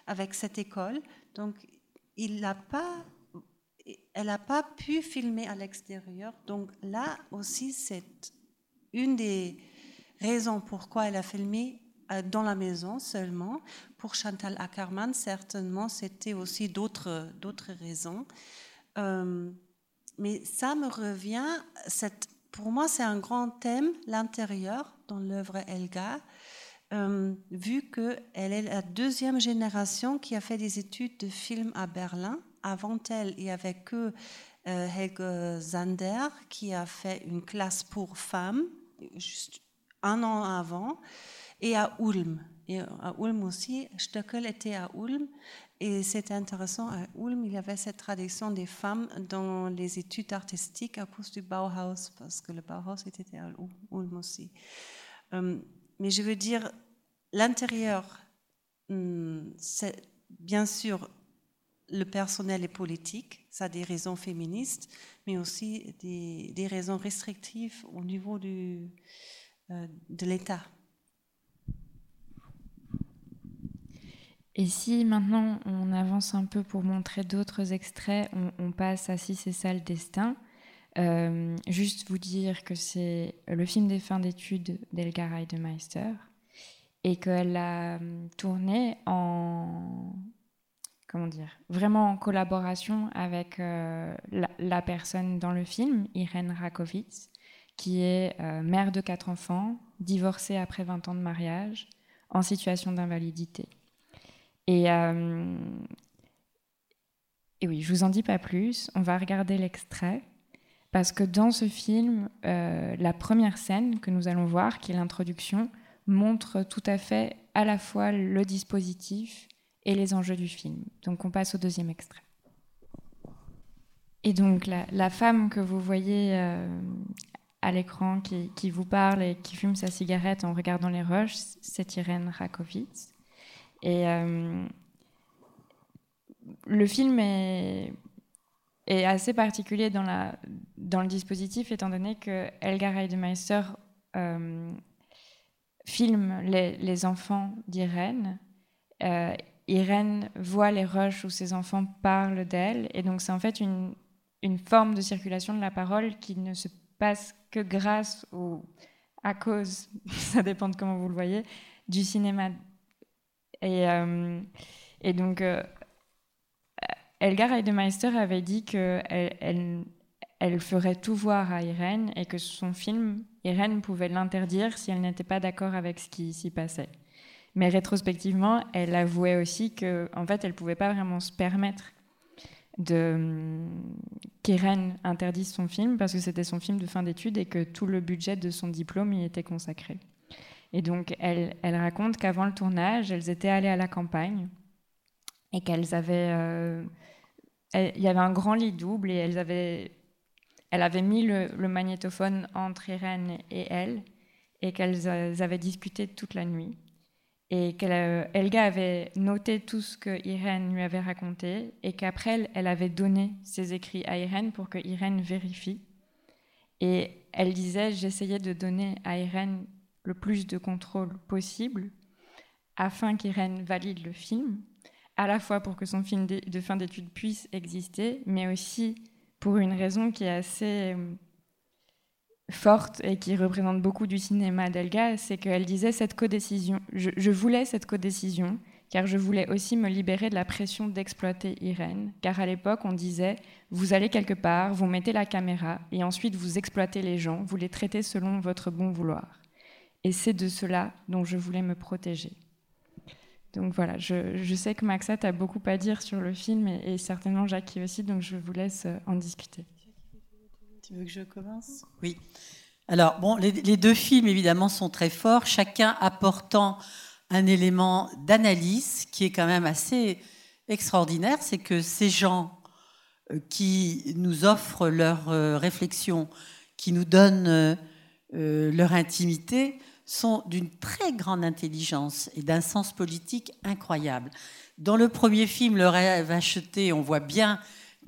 S3: avec cette école. Donc, il n'a pas elle n'a pas pu filmer à l'extérieur. Donc là aussi, c'est une des raisons pourquoi elle a filmé euh, dans la maison seulement. Pour Chantal Ackermann, certainement, c'était aussi d'autres, raisons. Euh, mais ça me revient, pour moi, c'est un grand thème, l'intérieur, dans l'œuvre Elga, euh, vu qu'elle est la deuxième génération qui a fait des études de film à Berlin. Avant elle, il n'y avait que Helge Zander qui a fait une classe pour femmes, juste un an avant et à Ulm. Et à Ulm aussi, Stöckel était à Ulm. Et c'est intéressant, à Ulm, il y avait cette tradition des femmes dans les études artistiques à cause du Bauhaus, parce que le Bauhaus était à Ulm aussi. Euh, mais je veux dire, l'intérieur, hmm, c'est bien sûr le personnel est politique, ça a des raisons féministes, mais aussi des, raisons restrictives au niveau du, euh, de l'État.
S1: Et si maintenant on avance un peu pour montrer d'autres extraits, on, passe à Si c'est ça le destin. Euh, juste vous dire que c'est le film des fins d'études d'Elgar Heidemeister et qu'elle a tourné en comment dire vraiment en collaboration avec euh, la, personne dans le film, Irène Rakovitz, qui est euh, mère de quatre enfants, divorcée après 20 ans de mariage, en situation d'invalidité. Et, euh, et oui, je vous en dis pas plus. On va regarder l'extrait. Parce que dans ce film, la première scène que nous allons voir, qui est l'introduction, montre tout à fait à la fois le dispositif et les enjeux du film. Donc on passe au deuxième extrait. Et donc la, femme que vous voyez euh, à l'écran qui, vous parle et qui fume sa cigarette en regardant les roches, c'est Irène Rakovitz. Et euh, le film est, assez particulier dans, la, dans le dispositif étant donné que Elgar Heidemeister euh, filme les, les enfants d'Irène. Euh, Irène voit les roches où ses enfants parlent d'elle et donc c'est en fait une, forme de circulation de la parole qui ne se passe que grâce ou à cause, ça dépend de comment vous le voyez, du cinéma. Et, euh, donc, euh, Elgar Heidemeister avait dit qu'elle elle, elle, ferait tout voir à Irène et que son film, Irène pouvait l'interdire si elle n'était pas d'accord avec ce qui s'y passait. Mais rétrospectivement, elle avouait aussi qu'en en fait, elle pouvait pas vraiment se permettre de qu'Irène interdise son film parce que c'était son film de fin d'études et que tout le budget de son diplôme y était consacré. Et donc elle, raconte qu'avant le tournage, elles étaient allées à la campagne et qu'elles avaient, euh, y avait un grand lit double et elles avaient, elle avait mis le, le magnétophone entre Irène et elle et qu'elles avaient discuté toute la nuit et qu'Elga euh, avait noté tout ce que Irène lui avait raconté et qu'après elle, avait donné ses écrits à Irène pour que Irène vérifie. Et elle disait j'essayais de donner à Irène le plus de contrôle possible afin qu'Irène valide le film, à la fois pour que son film de fin d'études puisse exister, mais aussi pour une raison qui est assez euh, forte et qui représente beaucoup du cinéma d'Elga, c'est qu'elle disait cette codécision. Je, je voulais cette codécision car je voulais aussi me libérer de la pression d'exploiter Irène, car à l'époque on disait vous allez quelque part, vous mettez la caméra et ensuite vous exploitez les gens, vous les traitez selon votre bon vouloir. Et c'est de cela dont je voulais me protéger. Donc voilà, je, sais que Maxat a beaucoup à dire sur le film et, et certainement Jackie aussi, donc je vous laisse en discuter.
S2: Tu veux que je commence? Oui. Alors, bon, les, deux films, évidemment, sont très forts, chacun apportant un élément d'analyse qui est quand même assez extraordinaire. C'est que ces gens euh, qui nous offrent leur euh, réflexion, qui nous donnent euh, leur intimité, sont d'une très grande intelligence et d'un sens politique incroyable. Dans le premier film, Le rêve acheté, on voit bien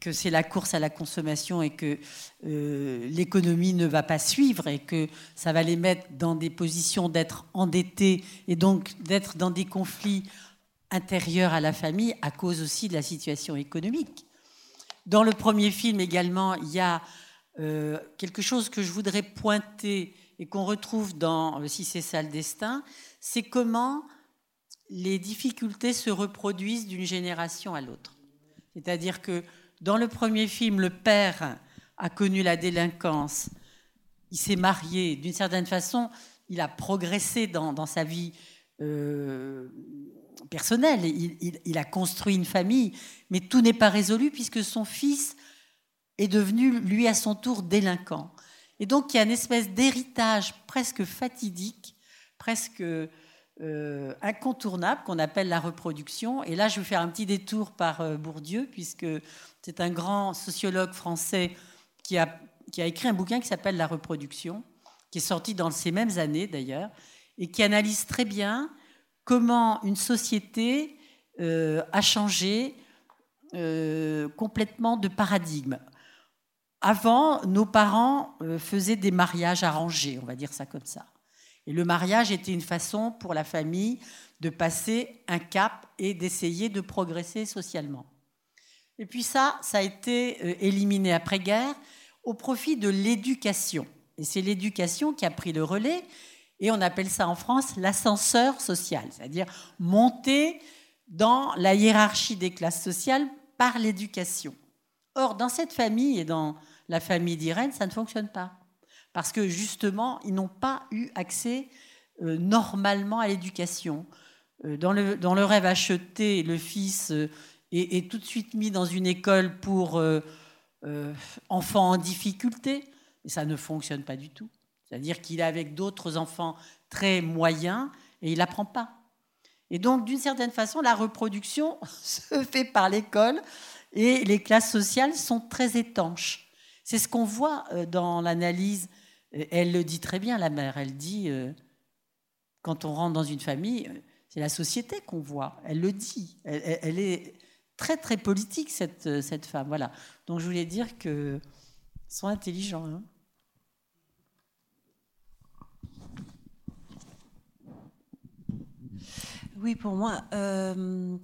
S2: que c'est la course à la consommation et que euh, l'économie ne va pas suivre et que ça va les mettre dans des positions d'être endettés et donc d'être dans des conflits intérieurs à la famille à cause aussi de la situation économique. Dans le premier film également, il y a euh, quelque chose que je voudrais pointer et qu'on retrouve dans Si c'est ça le destin, c'est comment les difficultés se reproduisent d'une génération à l'autre. C'est-à-dire que dans le premier film, le père a connu la délinquance, il s'est marié, d'une certaine façon, il a progressé dans, sa vie euh, personnelle, il, a construit une famille, mais tout n'est pas résolu puisque son fils est devenu, lui, à son tour, délinquant. Et donc, il y a une espèce d'héritage presque fatidique, presque euh, incontournable qu'on appelle la reproduction. Et là, je vais faire un petit détour par euh, Bourdieu, puisque c'est un grand sociologue français qui a, écrit un bouquin qui s'appelle La reproduction, qui est sorti dans ces mêmes années d'ailleurs, et qui analyse très bien comment une société euh, a changé complètement de paradigme. Avant, nos parents faisaient des mariages arrangés, on va dire ça comme ça. Et le mariage était une façon pour la famille de passer un cap et d'essayer de progresser socialement. Et puis ça, ça a été euh, éliminé après-guerre au profit de l'éducation. Et c'est l'éducation qui a pris le relais, et on appelle ça en France l'ascenseur social, c'est-à-dire monter dans la hiérarchie des classes sociales par l'éducation. Or, dans cette famille et dans la famille d'Irène, ça ne fonctionne pas parce que justement, ils n'ont pas eu accès euh, normalement à l'éducation. Euh, dans, le, dans le rêve acheté, le fils euh, est, tout de suite mis dans une école pour enfants en difficulté, et ça ne fonctionne pas du tout. C'est-à-dire qu'il est avec d'autres enfants très moyens et il n'apprend pas. Et donc, d'une certaine façon, la reproduction se fait par l'école et les classes sociales sont très étanches. C'est ce qu'on voit dans l'analyse. Elle le dit très bien, la mère. Elle dit, quand on rentre dans une famille, c'est la société qu'on voit. Elle le dit. Elle, est très très politique cette, cette femme. Voilà. Donc je voulais dire que sont intelligents. Hein.
S3: Oui, pour moi, euh,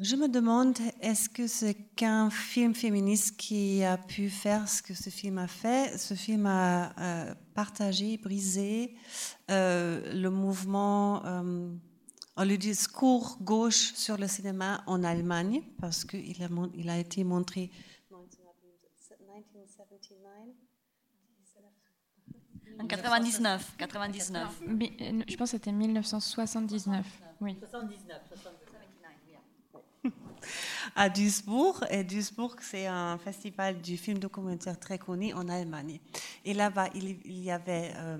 S3: je me demande, est-ce que c'est qu'un film féministe qui a pu faire ce que ce film a fait Ce film a euh, partagé, brisé euh, le mouvement, euh, le discours gauche sur le cinéma en Allemagne, parce qu'il a, il a été montré
S4: en 99, 99.
S1: Je pense que c'était 1979. Oui. 79, 79
S3: à Duisbourg. Et Duisbourg, c'est un festival du film documentaire très connu en Allemagne. Et là-bas, il, y avait euh,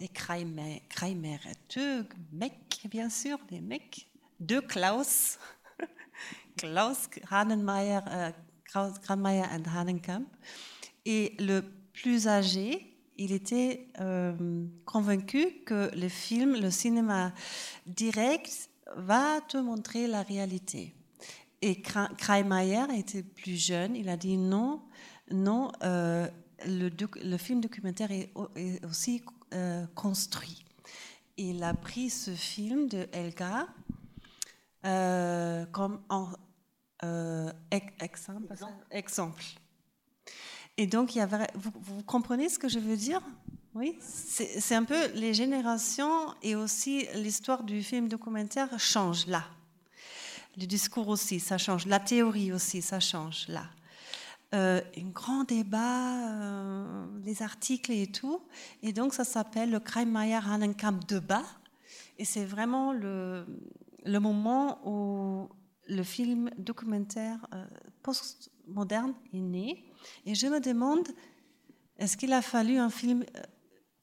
S3: et Kreimer, Kreimer, deux mecs, bien sûr, des mecs, deux Klaus, Klaus Hannenmeier, euh, Klaus et Hannenkamp. Et le plus âgé, il était euh, convaincu que le film, le cinéma direct, va te montrer la réalité. Et Kreimeier était plus jeune, il a dit non, non, euh, le, le, film documentaire est, aussi euh, construit. Il a pris ce film de Elga euh, comme en, exemple, exemple. Et donc, il y avait, vous, vous, comprenez ce que je veux dire? Oui, c'est un peu les générations et aussi l'histoire du film documentaire change là. Le discours aussi, ça change. La théorie aussi, ça change là. Euh, un grand débat, euh, les articles et tout. Et donc, ça s'appelle le Kreimeier-Hannenkamp débat. Et c'est vraiment le, le, moment où le film documentaire euh, post-moderne est né. Et je me demande, est-ce qu'il a fallu un film euh,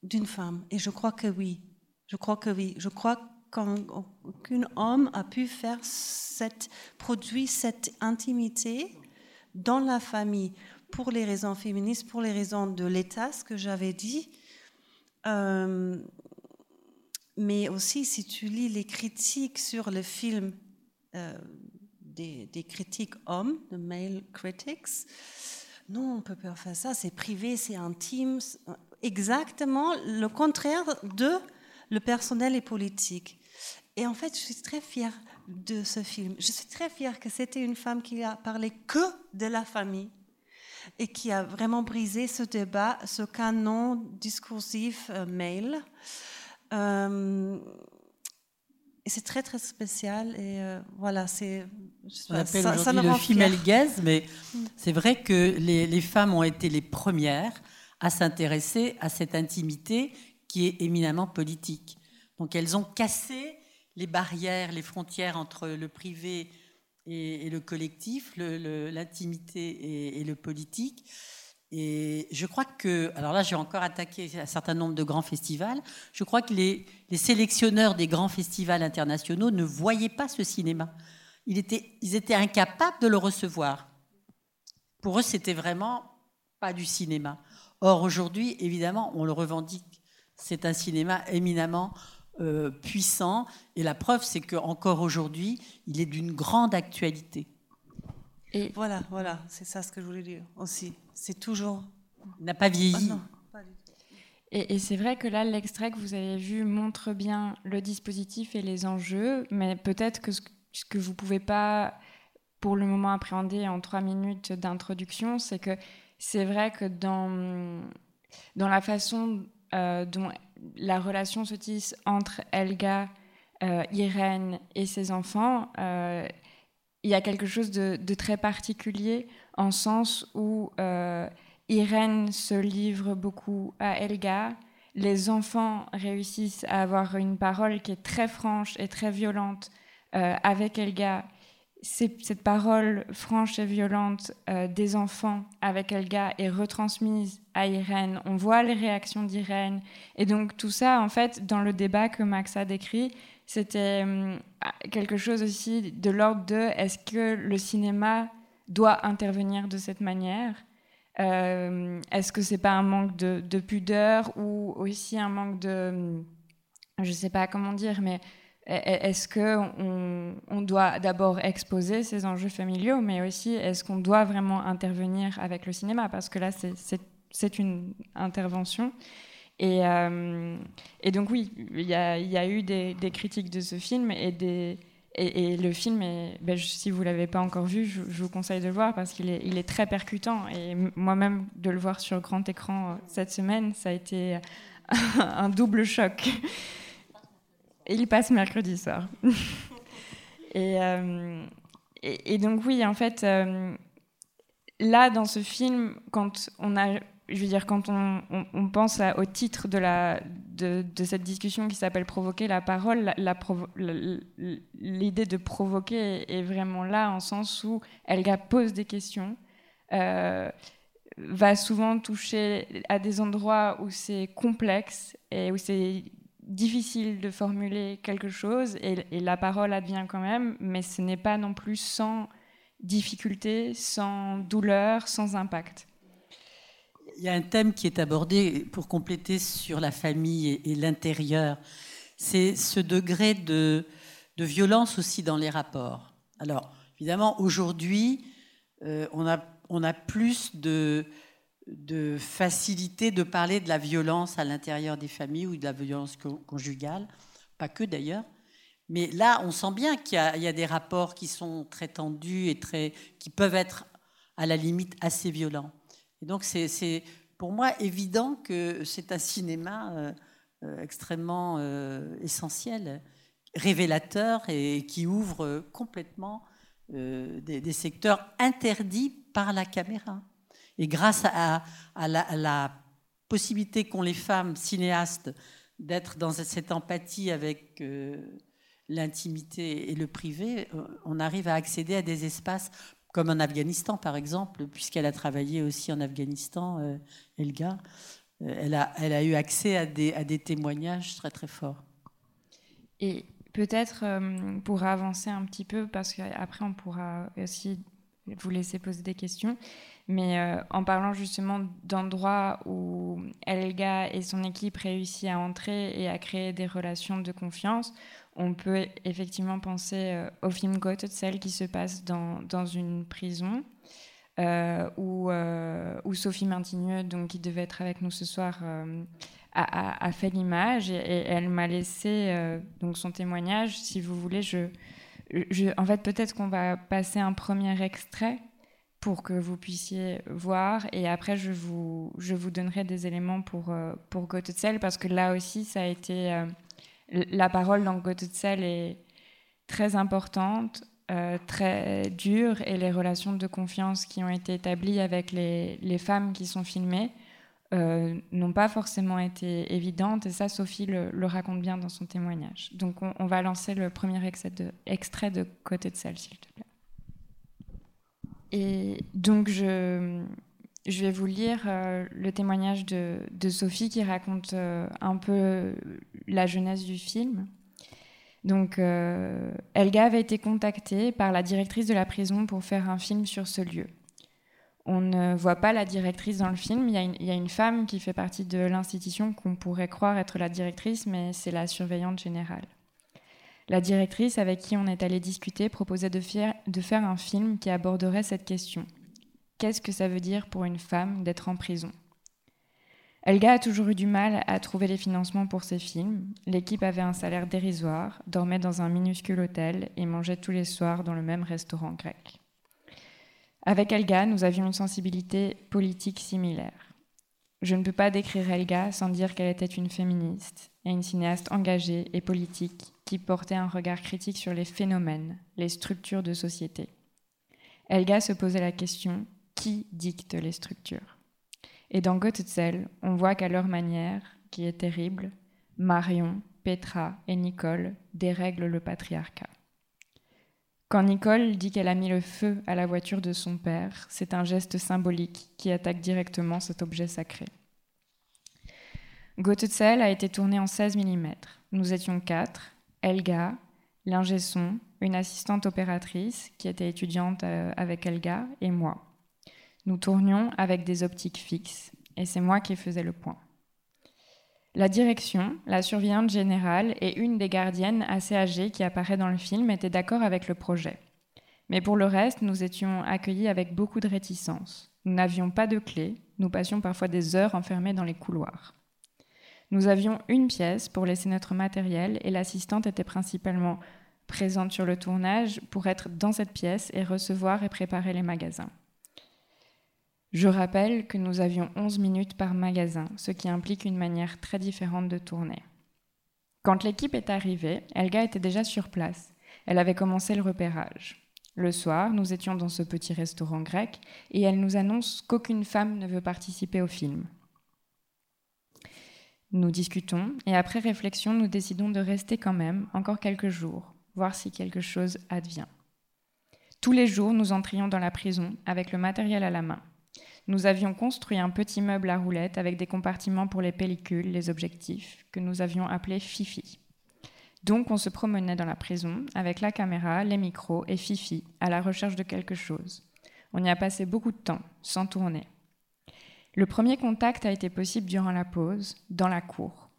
S3: d'une femme Et je crois que oui. Je crois que oui. Je crois qu'aucun homme a pu faire cette, produire cette intimité dans la famille pour les raisons féministes, pour les raisons de l'État, ce que j'avais dit. Euh, mais aussi, si tu lis les critiques sur le film euh, des, critiques hommes, de male critics, non, on peut pas faire ça, c'est privé, c'est intime. Exactement le contraire de le personnel et politique. Et en fait, je suis très fière de ce film. Je suis très fière que c'était une femme qui a parlé que de la famille et qui a vraiment brisé ce débat, ce canon discursif euh, mail. Euh, et c'est très très spécial et euh, voilà c'est
S2: on appelle ça, ça le female gaze mais mm. c'est vrai que les, les, femmes ont été les premières à s'intéresser à cette intimité qui est éminemment politique donc elles ont cassé les barrières, les frontières entre le privé et, le collectif, l'intimité et, le politique. Et je crois que, alors là j'ai encore attaqué un certain nombre de grands festivals, je crois que les, sélectionneurs des grands festivals internationaux ne voyaient pas ce cinéma. Ils étaient, ils étaient incapables de le recevoir. Pour eux, c'était vraiment pas du cinéma. Or, aujourd'hui, évidemment, on le revendique. C'est un cinéma éminemment euh, puissant. Et la preuve, c'est qu'encore aujourd'hui, il est d'une grande actualité.
S3: Et voilà, voilà, c'est ça ce que je voulais dire aussi. C'est toujours.
S2: N'a pas vieilli. Ah
S1: et, et c'est vrai que là, l'extrait que vous avez vu montre bien le dispositif et les enjeux, mais peut-être que ce, que vous ne pouvez pas, pour le moment, appréhender en trois minutes d'introduction, c'est que c'est vrai que dans, dans la façon euh, dont la relation se tisse entre Elga, euh, Irène et ses enfants, euh, il y a quelque chose de, très particulier en sens où Irène se livre beaucoup à Elga, les enfants réussissent à avoir une parole qui est très franche et très violente avec Elga, cette parole franche et violente des enfants avec Elga est retransmise à Irène. On voit les réactions d'Irène. Et donc tout ça, en fait, dans le débat que Max a décrit, c'était hum, quelque chose aussi de l'ordre de est-ce que le cinéma doit intervenir de cette manière? Euh, Est-ce que c'est pas un manque de, pudeur ou aussi un manque de, je sais pas comment dire, mais est-ce que on, doit d'abord exposer ces enjeux familiaux, mais aussi est-ce qu'on doit vraiment intervenir avec le cinéma? Parce que là, c'est une intervention. Euh, et, donc oui, il y a, eu des, critiques de ce film et, le film, ben, si vous ne l'avez pas encore vu, je, vous conseille de le voir parce qu'il est, il est très percutant. Et moi-même, de le voir sur grand écran euh, cette semaine, ça a été un double choc. Il passe mercredi soir. Euh, et, donc oui, en fait, là, dans ce film, quand on a je veux dire, quand on, pense au titre de, cette discussion qui s'appelle Provoquer la parole, l'idée de provoquer est vraiment là, en sens où Elga pose des questions, euh, va souvent toucher à des endroits où c'est complexe et où c'est difficile de formuler quelque chose, et, la parole advient quand même, mais ce n'est pas non plus sans difficulté, sans douleur, sans impact
S2: il y a un thème qui est abordé pour compléter sur la famille et, l'intérieur. C'est ce degré de, violence aussi dans les rapports. Alors, évidemment, aujourd'hui, euh, on, a, on a plus de, de facilité de parler de la violence à l'intérieur des familles ou de la violence conjugale, pas que d'ailleurs. Mais là, on sent bien qu'il y, a des rapports qui sont très tendus et très, qui peuvent être à la limite assez violents. Et donc, c'est pour moi évident que c'est un cinéma euh, euh, extrêmement euh, essentiel, révélateur et qui ouvre complètement des, secteurs interdits par la caméra. Et grâce à, la, possibilité qu'ont les femmes cinéastes d'être dans cette empathie avec l'intimité et le privé, on arrive à accéder à des espaces comme en Afghanistan par exemple, puisqu'elle a travaillé aussi en Afghanistan, euh, Elga. Euh, elle, a, eu accès à des, témoignages très très forts.
S1: Et peut-être euh, pour avancer un petit peu, parce qu'après on pourra aussi vous laisser poser des questions, mais en parlant justement d'endroits où Elga et son équipe réussissent à entrer et à créer des relations de confiance, on peut effectivement penser euh, au film Goethe, celle qui se passe dans, dans une prison, euh, où, euh, où, Sophie Martigneux, donc, qui devait être avec nous ce soir, a, fait l'image et, elle m'a laissé donc son témoignage. Si vous voulez, je en fait, peut-être qu'on va passer un premier extrait pour que vous puissiez voir et après je vous, je vous donnerai des éléments pour, pour Goethe parce que là aussi ça a été la parole dans Goethe est très importante, euh, très dure, et les relations de confiance qui ont été établies avec les, femmes qui sont filmées euh, n'ont pas forcément été évidentes, et ça, Sophie le, raconte bien dans son témoignage. Donc, on, va lancer le premier extrait de, extrait de Côté de s'il te plaît. Et donc, je, vais vous lire euh, le témoignage de, Sophie qui raconte euh, un peu la jeunesse du film. Donc, euh, Elga avait été contactée par la directrice de la prison pour faire un film sur ce lieu. On ne voit pas la directrice dans le film. Il y a une femme qui fait partie de l'institution qu'on pourrait croire être la directrice, mais c'est la surveillante générale. La directrice avec qui on est allé discuter proposait de faire, un film qui aborderait cette question Qu'est-ce que ça veut dire pour une femme d'être en prison? Elga a toujours eu du mal à trouver les financements pour ses films. L'équipe avait un salaire dérisoire, dormait dans un minuscule hôtel et mangeait tous les soirs dans le même restaurant grec. Avec Elga, nous avions une sensibilité politique similaire. Je ne peux pas décrire Elga sans dire qu'elle était une féministe et une cinéaste engagée et politique qui portait un regard critique sur les phénomènes, les structures de société. Elga se posait la question qui dicte les structures? Et dans Goetzel, on voit qu'à leur manière, qui est terrible, Marion, Petra et Nicole dérèglent le patriarcat. Quand Nicole dit qu'elle a mis le feu à la voiture de son père, c'est un geste symbolique qui attaque directement cet objet sacré. Goethe a été tourné en 16 mm. Nous étions quatre, Elga, l'ingé son, une assistante opératrice qui était étudiante euh, avec Elga et moi. Nous tournions avec des optiques fixes et c'est moi qui faisais le point. La direction, la surveillante générale et une des gardiennes assez âgées qui apparaît dans le film étaient d'accord avec le projet. Mais pour le reste, nous étions accueillis avec beaucoup de réticence. Nous n'avions pas de clé, nous passions parfois des heures enfermés dans les couloirs. Nous avions une pièce pour laisser notre matériel et l'assistante était principalement présente sur le tournage pour être dans cette pièce et recevoir et préparer les magasins. Je rappelle que nous avions 11 minutes par magasin, ce qui implique une manière très différente de tourner. Quand l'équipe est arrivée, Elga était déjà sur place. Elle avait commencé le repérage. Le soir, nous étions dans ce petit restaurant grec et elle nous annonce qu'aucune femme ne veut participer au film. Nous discutons et après réflexion, nous décidons de rester quand même encore quelques jours, voir si quelque chose advient. Tous les jours, nous entrions dans la prison avec le matériel à la main. Nous avions construit un petit meuble à roulettes avec des compartiments pour les pellicules, les objectifs, que nous avions appelés Fifi. Donc on se promenait dans la prison avec la caméra, les micros et Fifi à la recherche de quelque chose. On y a passé beaucoup de temps, sans tourner. Le premier contact a été possible durant la pause, dans la cour.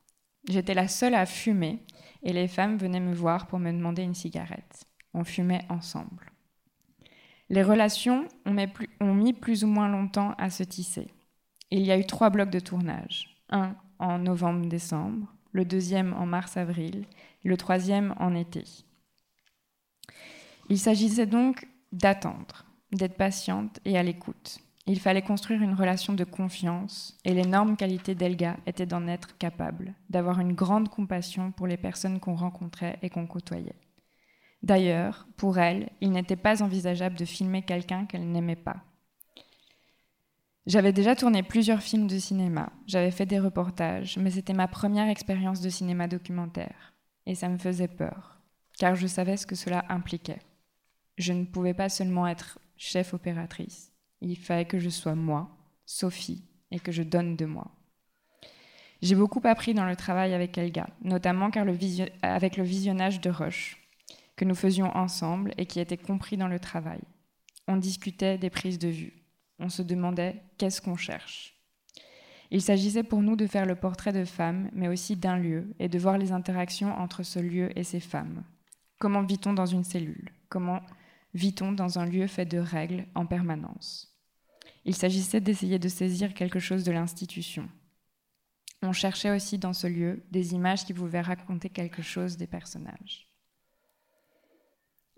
S1: J'étais la seule à fumer et les femmes venaient me voir pour me demander une cigarette. On fumait ensemble. Les relations ont mis plus ou moins longtemps à se tisser. Il y a eu trois blocs de tournage. Un en novembre-décembre, le deuxième en mars-avril le troisième en été. Il s'agissait donc d'attendre, d'être patiente et à l'écoute. Il fallait construire une relation de confiance et l'énorme qualité d'Elga était d'en être capable, d'avoir une grande compassion pour les personnes qu'on rencontrait et qu'on côtoyait. D'ailleurs, pour elle, il n'était pas envisageable de filmer quelqu'un qu'elle n'aimait pas. J'avais déjà tourné plusieurs films de cinéma, j'avais fait des reportages, mais c'était ma première expérience de cinéma documentaire, et ça me faisait peur, car je savais ce que cela impliquait. Je ne pouvais pas seulement être chef opératrice, il fallait que je sois moi, Sophie, et que je donne de moi. J'ai beaucoup appris dans le travail avec Elga, notamment car avec le visionnage de Rush, que nous faisions ensemble et qui était compris dans le travail. On discutait des prises de vue. On se demandait qu'est-ce qu'on cherche. Il s'agissait pour nous de faire le portrait de femmes, mais aussi d'un lieu, et de voir les interactions entre ce lieu et ces femmes. Comment vit-on dans une cellule? Comment vit-on dans un lieu fait de règles en permanence? Il s'agissait d'essayer de saisir quelque chose de l'institution. On cherchait aussi dans ce lieu des images qui pouvaient raconter quelque chose des personnages.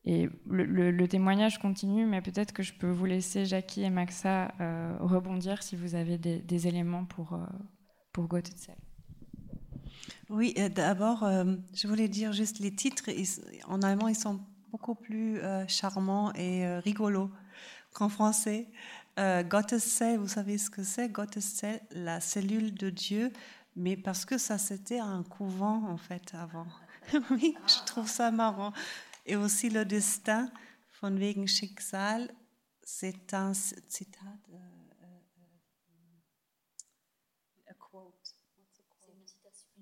S1: Et le, témoignage continue, mais peut-être que je peux vous laisser, Jackie et Maxa, euh, rebondir si vous avez des, éléments pour, euh, pour
S3: Oui, d'abord, euh, je voulais dire juste les titres. en allemand, ils sont beaucoup plus euh, charmant et euh, rigolo qu'en français. Euh, Gotteszell, vous savez ce que c'est? Gotteszell, la cellule de Dieu, mais parce que ça c'était un couvent en fait avant. oui, je trouve ça marrant. Et aussi le destin, von wegen Schicksal, c'est un citat.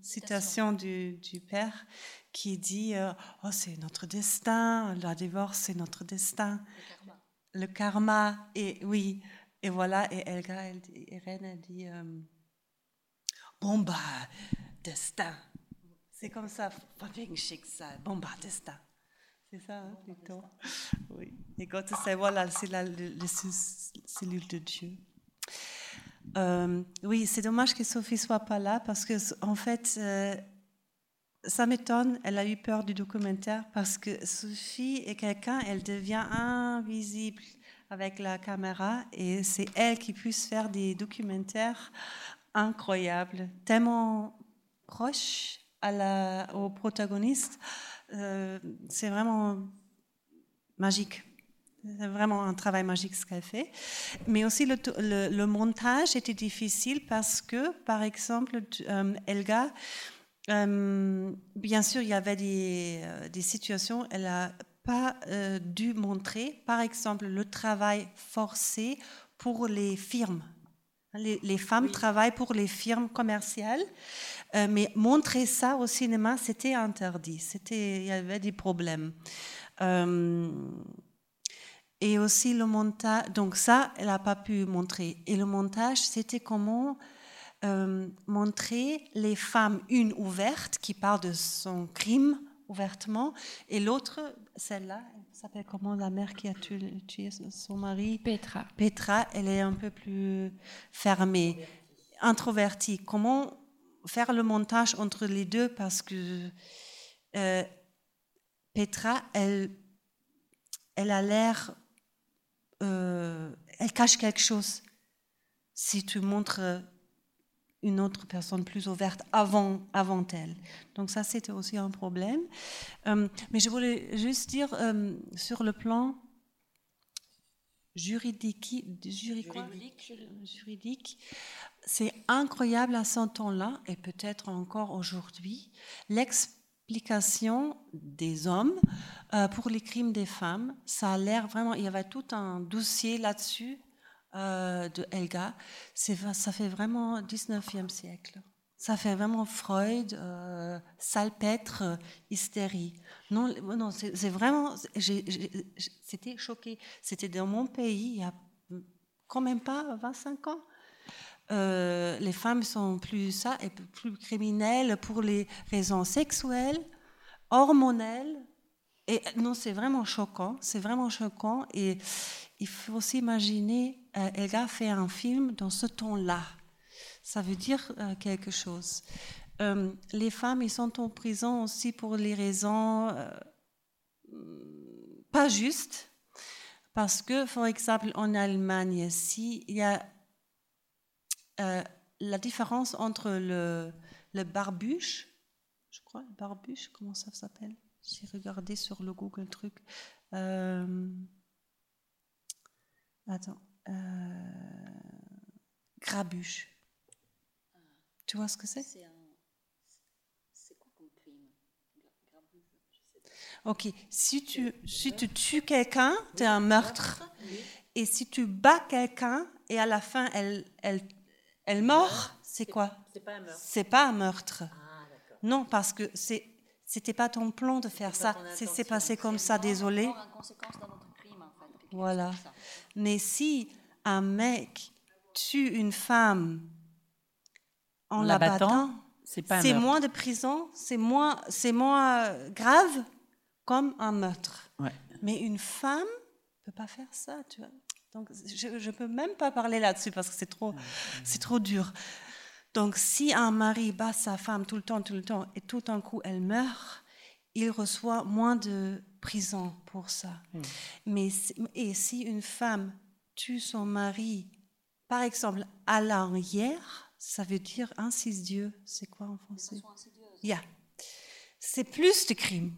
S3: citation du, du Père qui dit euh, Oh, c'est notre destin, la divorce, c'est notre destin. Le karma. et oui. Et voilà, et Elga, elle Irène, elle dit euh, Bon, bah, destin. C'est comme ça. Bon, bah, destin. C'est ça, hein, plutôt. Oui. Et quand c'est, voilà, c'est la, cellule de Dieu. Euh, oui, c'est dommage que Sophie soit pas là parce que en fait, ça m'étonne, elle a eu peur du documentaire parce que Sophie est quelqu'un, elle devient invisible avec la caméra et c'est elle qui puisse faire des documentaires incroyables, tellement proches à la, au protagoniste. Euh, c'est vraiment magique. C'est vraiment un travail magique ce qu'elle fait. Mais aussi le, le, montage était difficile parce que, par exemple, euh, Elga, euh, bien sûr, il y avait des, euh, des, situations, elle a pas euh, dû montrer, par exemple, le travail forcé pour les firmes. Les, les femmes travaillent pour les firmes commerciales, euh, mais montrer ça au cinéma, c'était interdit. C'était, il y avait des problèmes. Et aussi le montage. Donc ça, elle n'a pas pu montrer. Et le montage, c'était comment euh, montrer les femmes, une ouverte qui parle de son crime ouvertement, et l'autre, celle-là, elle s'appelle comment la mère qui a tué, tué son mari?
S1: Petra.
S3: Petra, elle est un peu plus fermée, introvertie. Comment faire le montage entre les deux? Parce que euh, Petra, elle, elle a l'air, euh, elle cache quelque chose. Si tu montres une autre personne plus ouverte avant, avant elle. Donc ça, c'était aussi un problème. Euh, mais je voulais juste dire, euh, sur le plan juridique, juridique, juridique c'est incroyable à ce temps-là, et peut-être encore aujourd'hui, l'explication des hommes euh, pour les crimes des femmes. Ça a l'air vraiment, il y avait tout un dossier là-dessus euh, de Helga, ça fait vraiment 19e siècle. Ça fait vraiment Freud, euh, salpêtre, euh, hystérie. Non, non c'est vraiment. C'était choqué. C'était dans mon pays, il y a quand même pas 25 ans. Les femmes sont plus ça et plus criminelles pour les raisons sexuelles, hormonelles. Et non, c'est vraiment choquant. C'est vraiment choquant. Et il faut s'imaginer, euh, Elga fait un film dans ce ton-là. Ça veut dire euh, quelque chose. Euh, les femmes, ils sont en prison aussi pour les raisons pas justes. Parce que, par exemple, en Allemagne, ici, il y a la différence entre le, barbuche, je crois, le barbuche, comment ça s'appelle? J'ai regardé sur le Google truc. Attends. Euh, grabuche. Tu vois ce que c'est? C'est quoi comme crime? Ok, si tu, si tu tues quelqu'un, tu un meurtre. Et si tu bats quelqu'un et à la fin elle, elle, elle meurt, c'est quoi? C'est pas un meurtre. C'est pas un meurtre. Ah, non, parce que c'est c'était pas ton plan de faire ça. C'est passé comme ça, désolé. Voilà. Mais si un mec tue une femme en, la, battant, c'est moins de prison, c'est moins, c'est moins grave comme un meurtre. Mais une femme ne peut pas faire ça, tu vois. Donc je ne peux même pas parler là-dessus parce que c'est trop, c'est trop dur. Donc si un mari bat sa femme tout le temps, tout le temps, et tout d'un coup elle meurt, il reçoit moins de prison pour ça. Mais et si une femme tue son mari, par exemple, à l'arrière, ça veut dire incise Dieu. C'est quoi en français? Yeah. C'est plus de crime.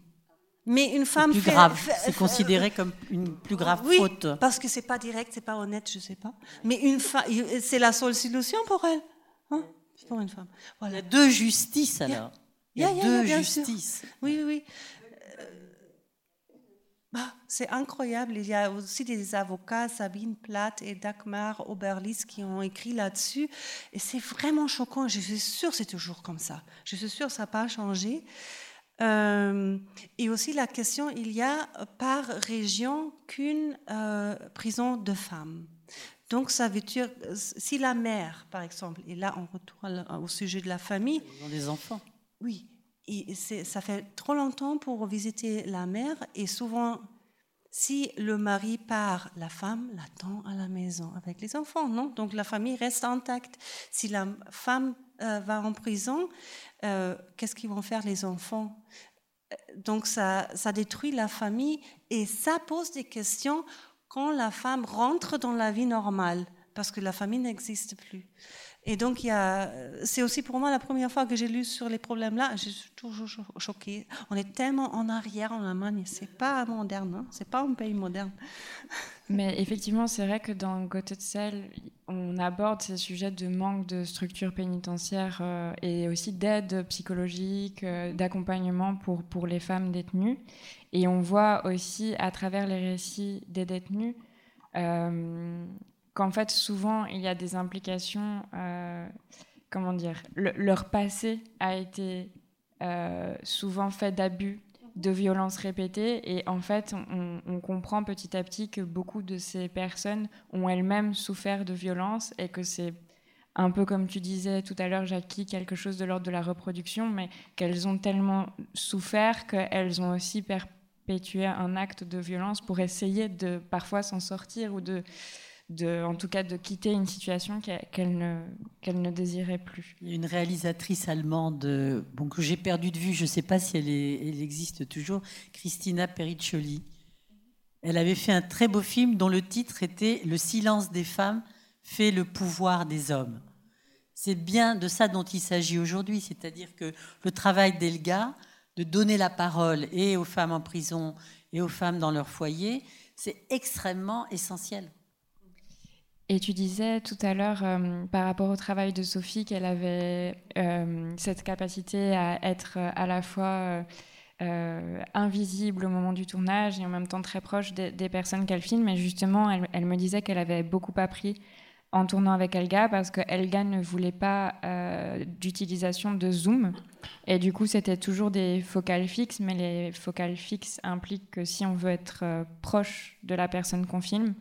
S3: Mais une femme
S2: plus grave, c'est considéré comme une plus grave
S3: oui,
S2: faute.
S3: parce que c'est pas direct, c'est pas honnête, je sais pas. Mais une femme, c'est la seule solution pour elle, hein? Pour une femme.
S2: Voilà. Deux justices alors. Il y a, deux justices.
S3: Oui, oui, oui. Bah, c'est incroyable. Il y a aussi des avocats, Sabine Platt et Dagmar Oberlis, qui ont écrit là-dessus. Et c'est vraiment choquant. Je suis sûre que c'est toujours comme ça. Je suis sûre que ça n'a pas changé. Euh, et aussi la question, il y a par région qu'une euh, prison de femmes. Donc ça veut dire, si la mère, par exemple, et là on retourne au sujet de la famille.
S2: Des enfants.
S3: Oui, ça fait trop longtemps pour visiter la mère et souvent, si le mari part, la femme l'attend à la maison avec les enfants, non? Donc la famille reste intacte. Si la femme euh, va en prison, euh, qu'est-ce qu'ils vont faire les enfants? Donc ça, ça détruit la famille et ça pose des questions quand la femme rentre dans la vie normale, parce que la famille n'existe plus. Et donc, c'est aussi pour moi la première fois que j'ai lu sur les problèmes-là. Je suis toujours choquée. On est tellement en arrière en Allemagne. C'est pas moderne. Hein c'est pas un pays moderne.
S1: Mais effectivement, c'est vrai que dans Cell, on aborde ces sujets de manque de structure pénitentiaire euh, et aussi d'aide psychologique, euh, d'accompagnement pour, pour les femmes détenues. Et on voit aussi à travers les récits des détenus euh, qu'en fait, souvent, il y a des implications, comment dire, leur passé a été souvent fait d'abus de violences répétées. Et en fait, on, comprend petit à petit que beaucoup de ces personnes ont elles-mêmes souffert de violences et que c'est un peu comme tu disais tout à l'heure, Jackie, quelque chose de l'ordre de la reproduction, mais qu'elles ont tellement souffert qu'elles ont aussi perpétué un acte de violence pour essayer de parfois s'en sortir ou de en tout cas de quitter une situation qu'elle ne, désirait plus.
S2: Une réalisatrice allemande bon, que j'ai perdue de vue, je ne sais pas si elle, elle, existe toujours, Christina Periccioli. Elle avait fait un très beau film dont le titre était Le silence des femmes fait le pouvoir des hommes. C'est bien de ça dont il s'agit aujourd'hui, c'est-à-dire que le travail d'Elga, de donner la parole et aux femmes en prison et aux femmes dans leur foyer, c'est extrêmement essentiel.
S1: Et tu disais tout à l'heure, euh, par rapport au travail de Sophie, qu'elle avait euh, cette capacité à être à la fois euh, invisible au moment du tournage et en même temps très proche des, personnes qu'elle filme. Et justement, elle, me disait qu'elle avait beaucoup appris en tournant avec Elga parce que Elga ne voulait pas d'utilisation de zoom. Et du coup, c'était toujours des focales fixes, mais les focales fixes impliquent que si on veut être proche de la personne qu'on filme,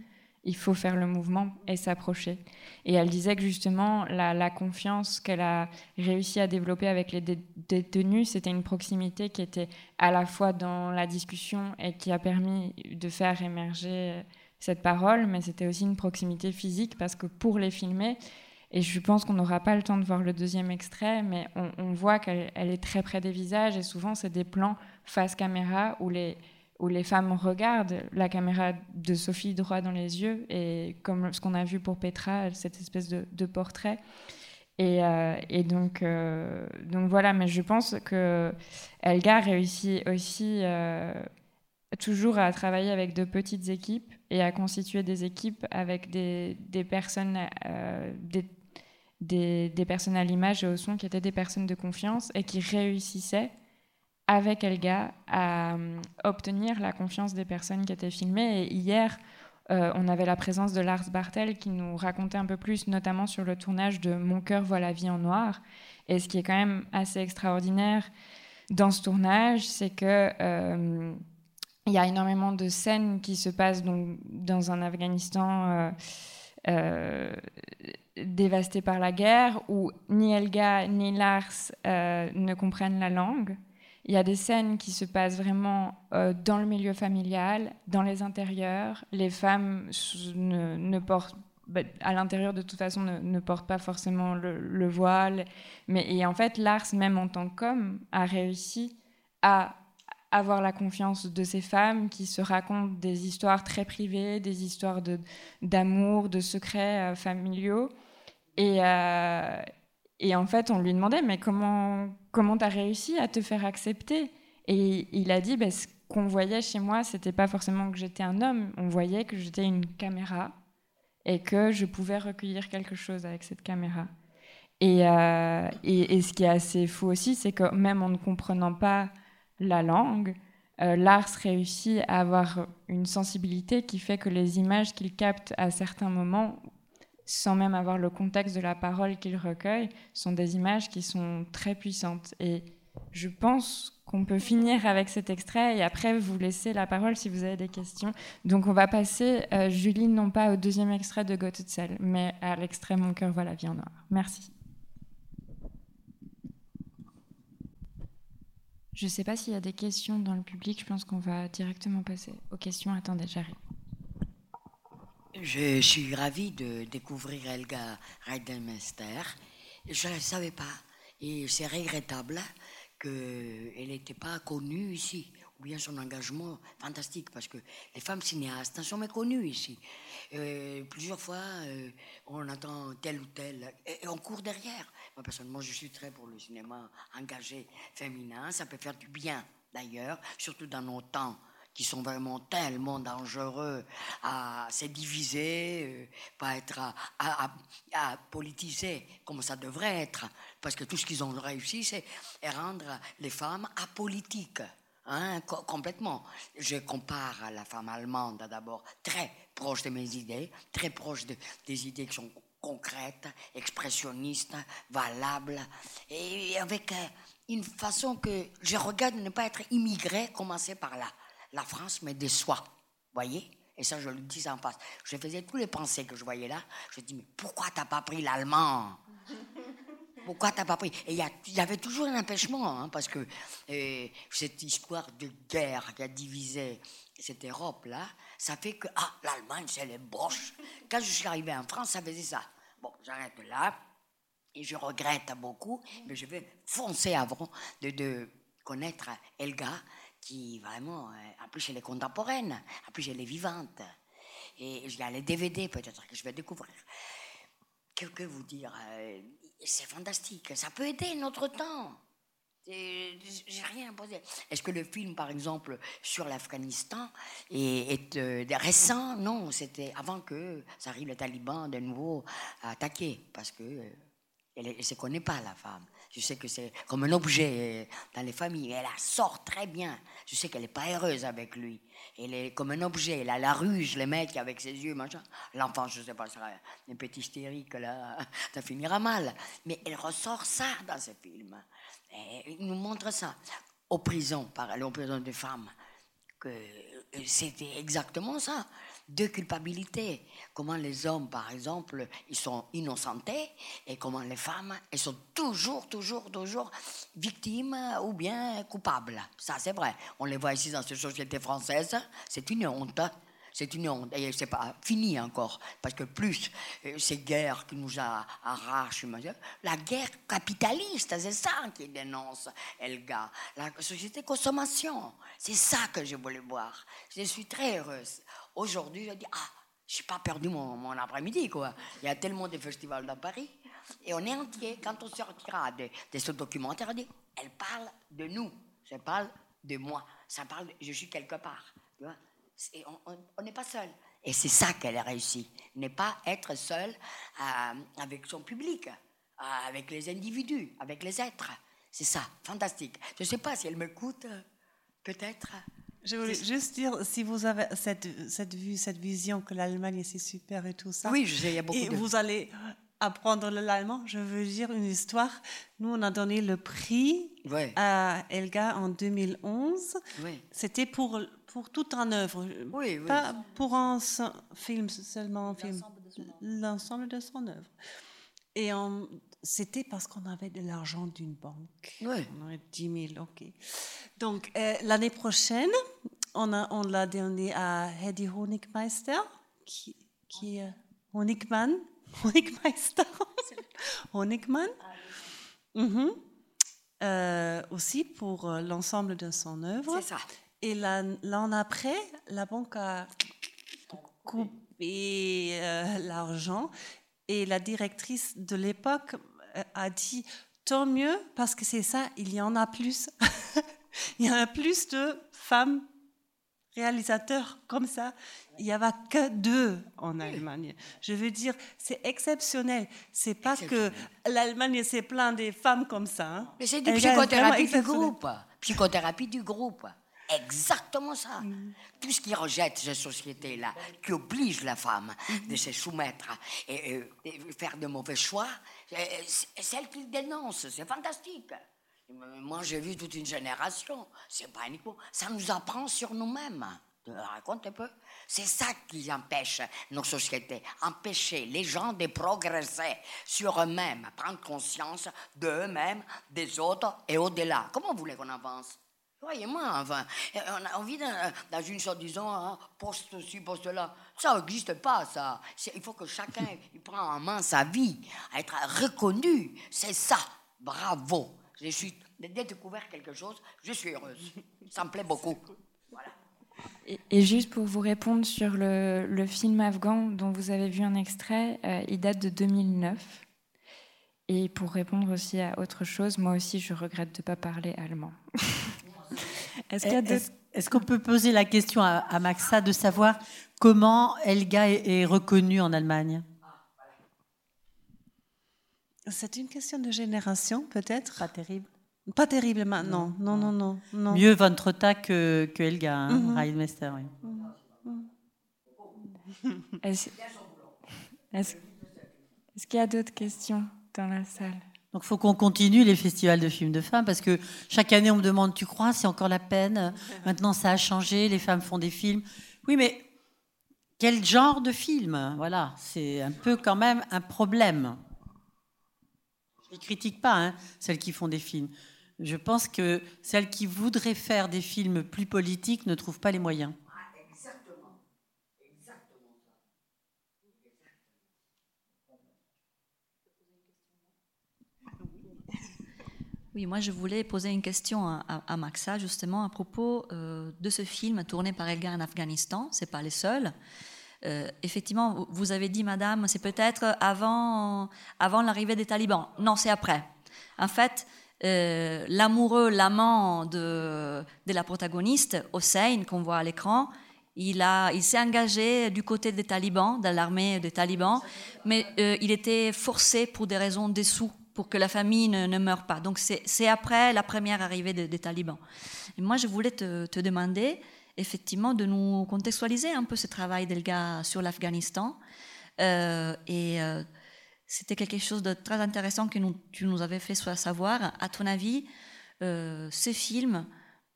S1: il faut faire le mouvement et s'approcher. Et elle disait que justement, la, confiance qu'elle a réussi à développer avec les détenus, c'était une proximité qui était à la fois dans la discussion et qui a permis de faire émerger cette parole, mais c'était aussi une proximité physique parce que pour les filmer, et je pense qu'on n'aura pas le temps de voir le deuxième extrait, mais on, on voit qu'elle est très près des visages et souvent c'est des plans face caméra où les où les femmes regardent la caméra de Sophie droit dans les yeux, et comme ce qu'on a vu pour Petra, cette espèce de, portrait. Et, euh, donc, euh, donc voilà, mais je pense que Elga réussit aussi euh, toujours à travailler avec de petites équipes et à constituer des équipes avec des, personnes, des, des personnes à l'image et au son qui étaient des personnes de confiance et qui réussissaient avec Elga à euh, obtenir la confiance des personnes qui étaient filmées. Hier, euh, on avait la présence de Lars Bartel qui nous racontait un peu plus, notamment sur le tournage de Mon cœur voit la vie en noir. Et ce qui est quand même assez extraordinaire dans ce tournage, c'est que euh, y a énormément de scènes qui se passent donc, dans un Afghanistan dévasté par la guerre, où ni Elga ni Lars ne comprennent la langue. Il y a des scènes qui se passent vraiment euh, dans le milieu familial, dans les intérieurs. Les femmes ne, portent, bah, à l'intérieur de toute façon, ne, portent pas forcément le, voile. Mais et en fait, Lars, même en tant qu'homme, a réussi à avoir la confiance de ces femmes qui se racontent des histoires très privées, des histoires d'amour, de, secrets euh, familiaux. Et, euh, et en fait, on lui demandait, mais comment comment tu as réussi à te faire accepter? Et il a dit, bah, ce qu'on voyait chez moi, c'était pas forcément que j'étais un homme, on voyait que j'étais une caméra et que je pouvais recueillir quelque chose avec cette caméra. Et, euh, et, ce qui est assez fou aussi, c'est que même en ne comprenant pas la langue, euh, Lars réussit à avoir une sensibilité qui fait que les images qu'il capte à certains moments sans même avoir le contexte de la parole qu'il recueille, sont des images qui sont très puissantes. Et je pense qu'on peut finir avec cet extrait et après vous laisser la parole si vous avez des questions. Donc on va passer, euh, Julie, non pas au deuxième extrait de Gottesel, mais à l'extrait Mon cœur voit la vie en noir. Merci. Je ne sais pas s'il y a des questions dans le public, je pense qu'on va directement passer aux questions. Attendez, j'arrive.
S5: Je suis ravie de découvrir Elga Reidenmeister. Je ne la savais pas. Et c'est regrettable qu'elle n'était pas connue ici, ou bien son engagement fantastique, parce que les femmes cinéastes sont méconnues ici. Euh, plusieurs fois, euh, on entend tel ou tel, et, on court derrière. Moi, personnellement, je suis très pour le cinéma engagé féminin. Ça peut faire du bien, d'ailleurs, surtout dans nos temps qui sont vraiment tellement dangereux à se diviser, euh, pas être à, politiser comme ça devrait être. Parce que tout ce qu'ils ont réussi, c'est rendre les femmes apolitiques. Hein, complètement. Je compare la femme allemande d'abord, très proche de mes idées, très proche de, des idées qui sont concrète, expressionniste, valable, et avec euh, une façon que je regarde ne pas être immigré, commencer par là. La France me déçoit, voyez Et ça, je le dis en face. Je faisais tous les pensées que je voyais là. Je dis, mais pourquoi t'as pas pris l'allemand? Pourquoi t'as pas pris? Et il y, avait toujours un empêchement, hein, parce que euh, cette histoire de guerre qui a divisé cette Europe-là, ça fait que, ah, l'Allemagne, c'est les boches. Quand je suis arrivé en France, ça faisait ça. Bon, j'arrête là, et je regrette beaucoup, mais je vais foncer avant de, de connaître Elga, qui vraiment, euh, en plus elle est contemporaine, en plus elle est vivante. Et il y a les DVD peut-être que je vais découvrir. Que, que vous dire euh, C'est fantastique, ça peut aider notre temps. J'ai rien posé. Est-ce que le film, par exemple, sur l'Afghanistan est, euh, récent? Non, c'était avant que ça arrive, les talibans de nouveau à attaquer, parce que elle ne se connaît pas, la femme. Je sais que c'est comme un objet dans les familles. Elle la sort très bien. Je sais qu'elle n'est pas heureuse avec lui. Elle est comme un objet. Elle a la ruge, le mec avec ses yeux, machin. L'enfant, je ne sais pas, sera un petit hystérique, là, ça finira mal. Mais elle ressort ça dans ce film. Et il nous montre ça. Aux prisons, par aux prisons des femmes, que c'était exactement ça. Deux culpabilités. Comment les hommes, par exemple, ils sont innocentés et comment les femmes, elles sont toujours, toujours, toujours victimes ou bien coupables. Ça, c'est vrai. On les voit ici dans cette société française. C'est une honte. C'est une honte. Et c'est pas fini encore. Parce que plus euh, ces guerres qui nous arrachent, la guerre capitaliste, c'est ça qui dénonce Elga. La société consommation. C'est ça que je voulais voir. Je suis très heureuse. Aujourd'hui, je dis, ah, je n'ai pas perdu mon, après-midi, quoi. Il y a tellement de festivals dans Paris. Et on est entier. Quand on sortira de, de ce documentaire, elle parle de nous. Je parle de moi. Ça parle je suis quelque part. Tu vois on n'est pas seul. Et c'est ça qu'elle a réussi. Ne pas être seule euh, avec son public, euh, avec les individus, avec les êtres. C'est ça, fantastique. Je ne sais pas si elle m'écoute, euh, peut-être.
S3: Je voulais juste dire, si vous avez cette, cette vue, cette vision que l'Allemagne c'est super et tout ça.
S5: Oui, je sais, il y a beaucoup
S3: et vous allez apprendre l'allemand, je veux dire une histoire. Nous, on a donné le prix à Elga en 2011. C'était pour, pour toute un œuvre, pas pour un film seulement, l'ensemble de son œuvre. Et c'était parce qu'on avait de l'argent d'une banque. On avait 10 000, ok. Donc, euh, l'année prochaine, on, a, on l'a donné à Hedy Honigmeister, qui, qui est Honigmann, Honigmeister, Honigmann? Mhm. Euh, aussi pour euh, l'ensemble de son œuvre.
S5: C'est ça.
S3: Et l'an après, la banque a coupé euh, l'argent et la directrice de l'époque a dit tant mieux parce que c'est ça, il y en a plus. il y en a plus de femmes réalisateurs comme ça. Il n'y avait que deux en Allemagne. Je veux dire, c'est exceptionnel. C'est pas que l'Allemagne c'est plein de femmes comme ça. Hein.
S5: Mais c'est du psychothérapie du groupe. Psychothérapie du groupe. Exactement ça. Mm. Tout ce qui rejette cette société-là, qui oblige la femme de se soumettre et, faire de mauvais choix, celle qu'il dénonce. C'est fantastique. Moi, j'ai vu toute une génération. C'est pas uniquement. Ça nous apprend sur nous-mêmes. Raconte un peu. C'est ça qui empêche nos sociétés. Empêcher les gens de progresser sur eux-mêmes, prendre conscience d'eux-mêmes, des autres et au-delà. Comment vous voulez qu'on avance? Voyez-moi, enfin, on, vit dans, une sorte, disons, hein, poste-ci, poste-là. Ça n'existe pas, ça. Il faut que chacun il prenne en main sa vie, être reconnu. C'est ça. Bravo. Je suis découvert quelque chose, je suis heureuse. Ça me plaît beaucoup.
S1: Et, juste pour vous répondre sur le, film afghan dont vous avez vu un extrait, euh, il date de 2009. Et pour répondre aussi à autre chose, moi aussi je regrette de ne pas parler allemand.
S2: Est-ce qu'on peut poser la question à, Maxa de savoir comment Elga est, reconnue en Allemagne?
S3: C'est une question de génération, peut-être.
S2: Pas terrible.
S3: Pas terrible maintenant, non, non, non. non,
S2: Mieux Von Trotta que, que Elga, hein, mm oui.
S1: Est-ce qu'il y a d'autres questions dans la salle?
S2: Donc, il faut qu'on continue les festivals de films de femmes parce que chaque année, on me demande Tu crois, c'est encore la peine? Maintenant, ça a changé, les femmes font des films. Oui, mais quel genre de film? Voilà, c'est un peu quand même un problème. Je ne critique pas hein, celles qui font des films. Je pense que celles qui voudraient faire des films plus politiques ne trouvent pas les moyens.
S4: Oui, moi je voulais poser une question à, Maxa justement à propos euh, de ce film tourné par Elgar en Afghanistan. C'est pas les seuls. Euh, effectivement, vous avez dit, Madame, c'est peut-être avant, l'arrivée des talibans. Non, c'est après. En fait, euh, l'amoureux, l'amant de, la protagoniste, Hossein, qu'on voit à l'écran, il, s'est engagé du côté des talibans, de l'armée des talibans, mais il était forcé pour des raisons des sous pour que la famille ne, meure pas. Donc c'est après la première arrivée des talibans. Et moi, je voulais te, demander, effectivement, de nous contextualiser un peu ce travail d'Elga sur l'Afghanistan. Euh, et euh, c'était quelque chose de très intéressant que tu nous avais fait savoir. À ton avis, euh, ce film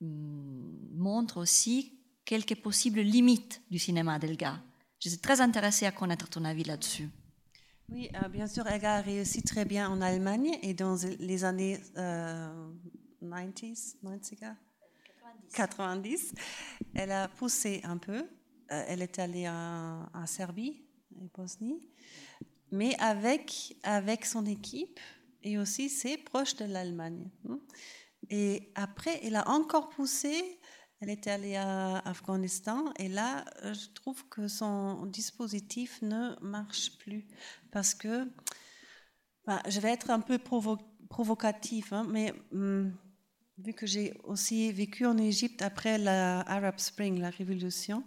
S4: mm, montre aussi quelques possibles limites du cinéma d'Elga. Je suis très intéressée à connaître ton avis là-dessus.
S3: Oui, euh, bien sûr, elle a réussi très bien en Allemagne et dans les années 90, euh, 90. elle a poussé un peu. Euh, elle est allée en, Serbie et Bosnie, mais avec, avec son équipe et aussi c'est proche de l'Allemagne. Et après, elle a encore poussé elle était allée à Afghanistan et là, euh, je trouve que son dispositif ne marche plus parce que, bah, je vais être un peu provocatif, hein, mais hum, vu que j'ai aussi vécu en Égypte après la Arab Spring, la révolution,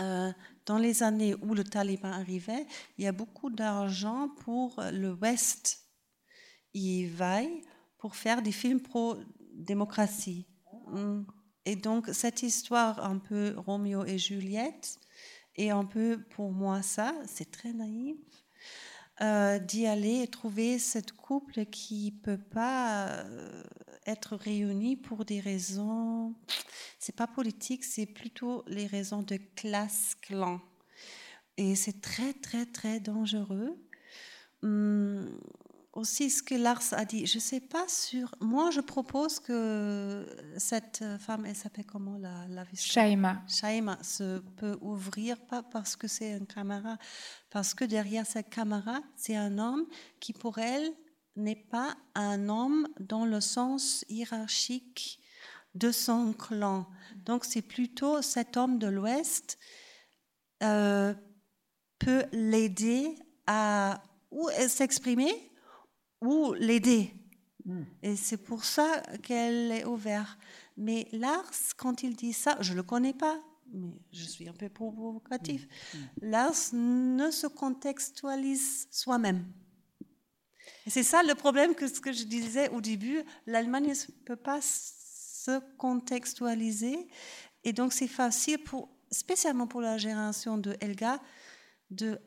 S3: euh, dans les années où le Taliban arrivait, il y a beaucoup d'argent pour le West. y vaille pour faire des films pro-démocratie. Hum. Et donc, cette histoire un peu Roméo et Juliette, et un peu pour moi ça, c'est très naïf, euh, d'y aller et trouver cette couple qui peut pas euh, être réunie pour des raisons, c'est pas politique, c'est plutôt les raisons de classe clan. Et c'est très très très dangereux. Hum, aussi ce que Lars a dit. Je ne sais pas sur. Moi, je propose que cette femme, elle s'appelle comment la, la
S1: Shaima.
S3: Shaima se peut ouvrir, pas parce que c'est un camarade, parce que derrière cette camarade, c'est un homme qui, pour elle, n'est pas un homme dans le sens hiérarchique de son clan. Donc, c'est plutôt cet homme de l'Ouest euh, peut l'aider à ou s'exprimer ou l'aider. Hmm. Et c'est pour ça qu'elle est ouverte. Mais Lars, quand il dit ça, je ne le connais pas, mais je suis un peu provocatif. Hmm. Hmm. Lars ne se contextualise soi-même. C'est ça le problème que ce que je disais au début, l'Allemagne ne peut pas se contextualiser. Et donc c'est facile, pour, spécialement pour la génération de Helga, de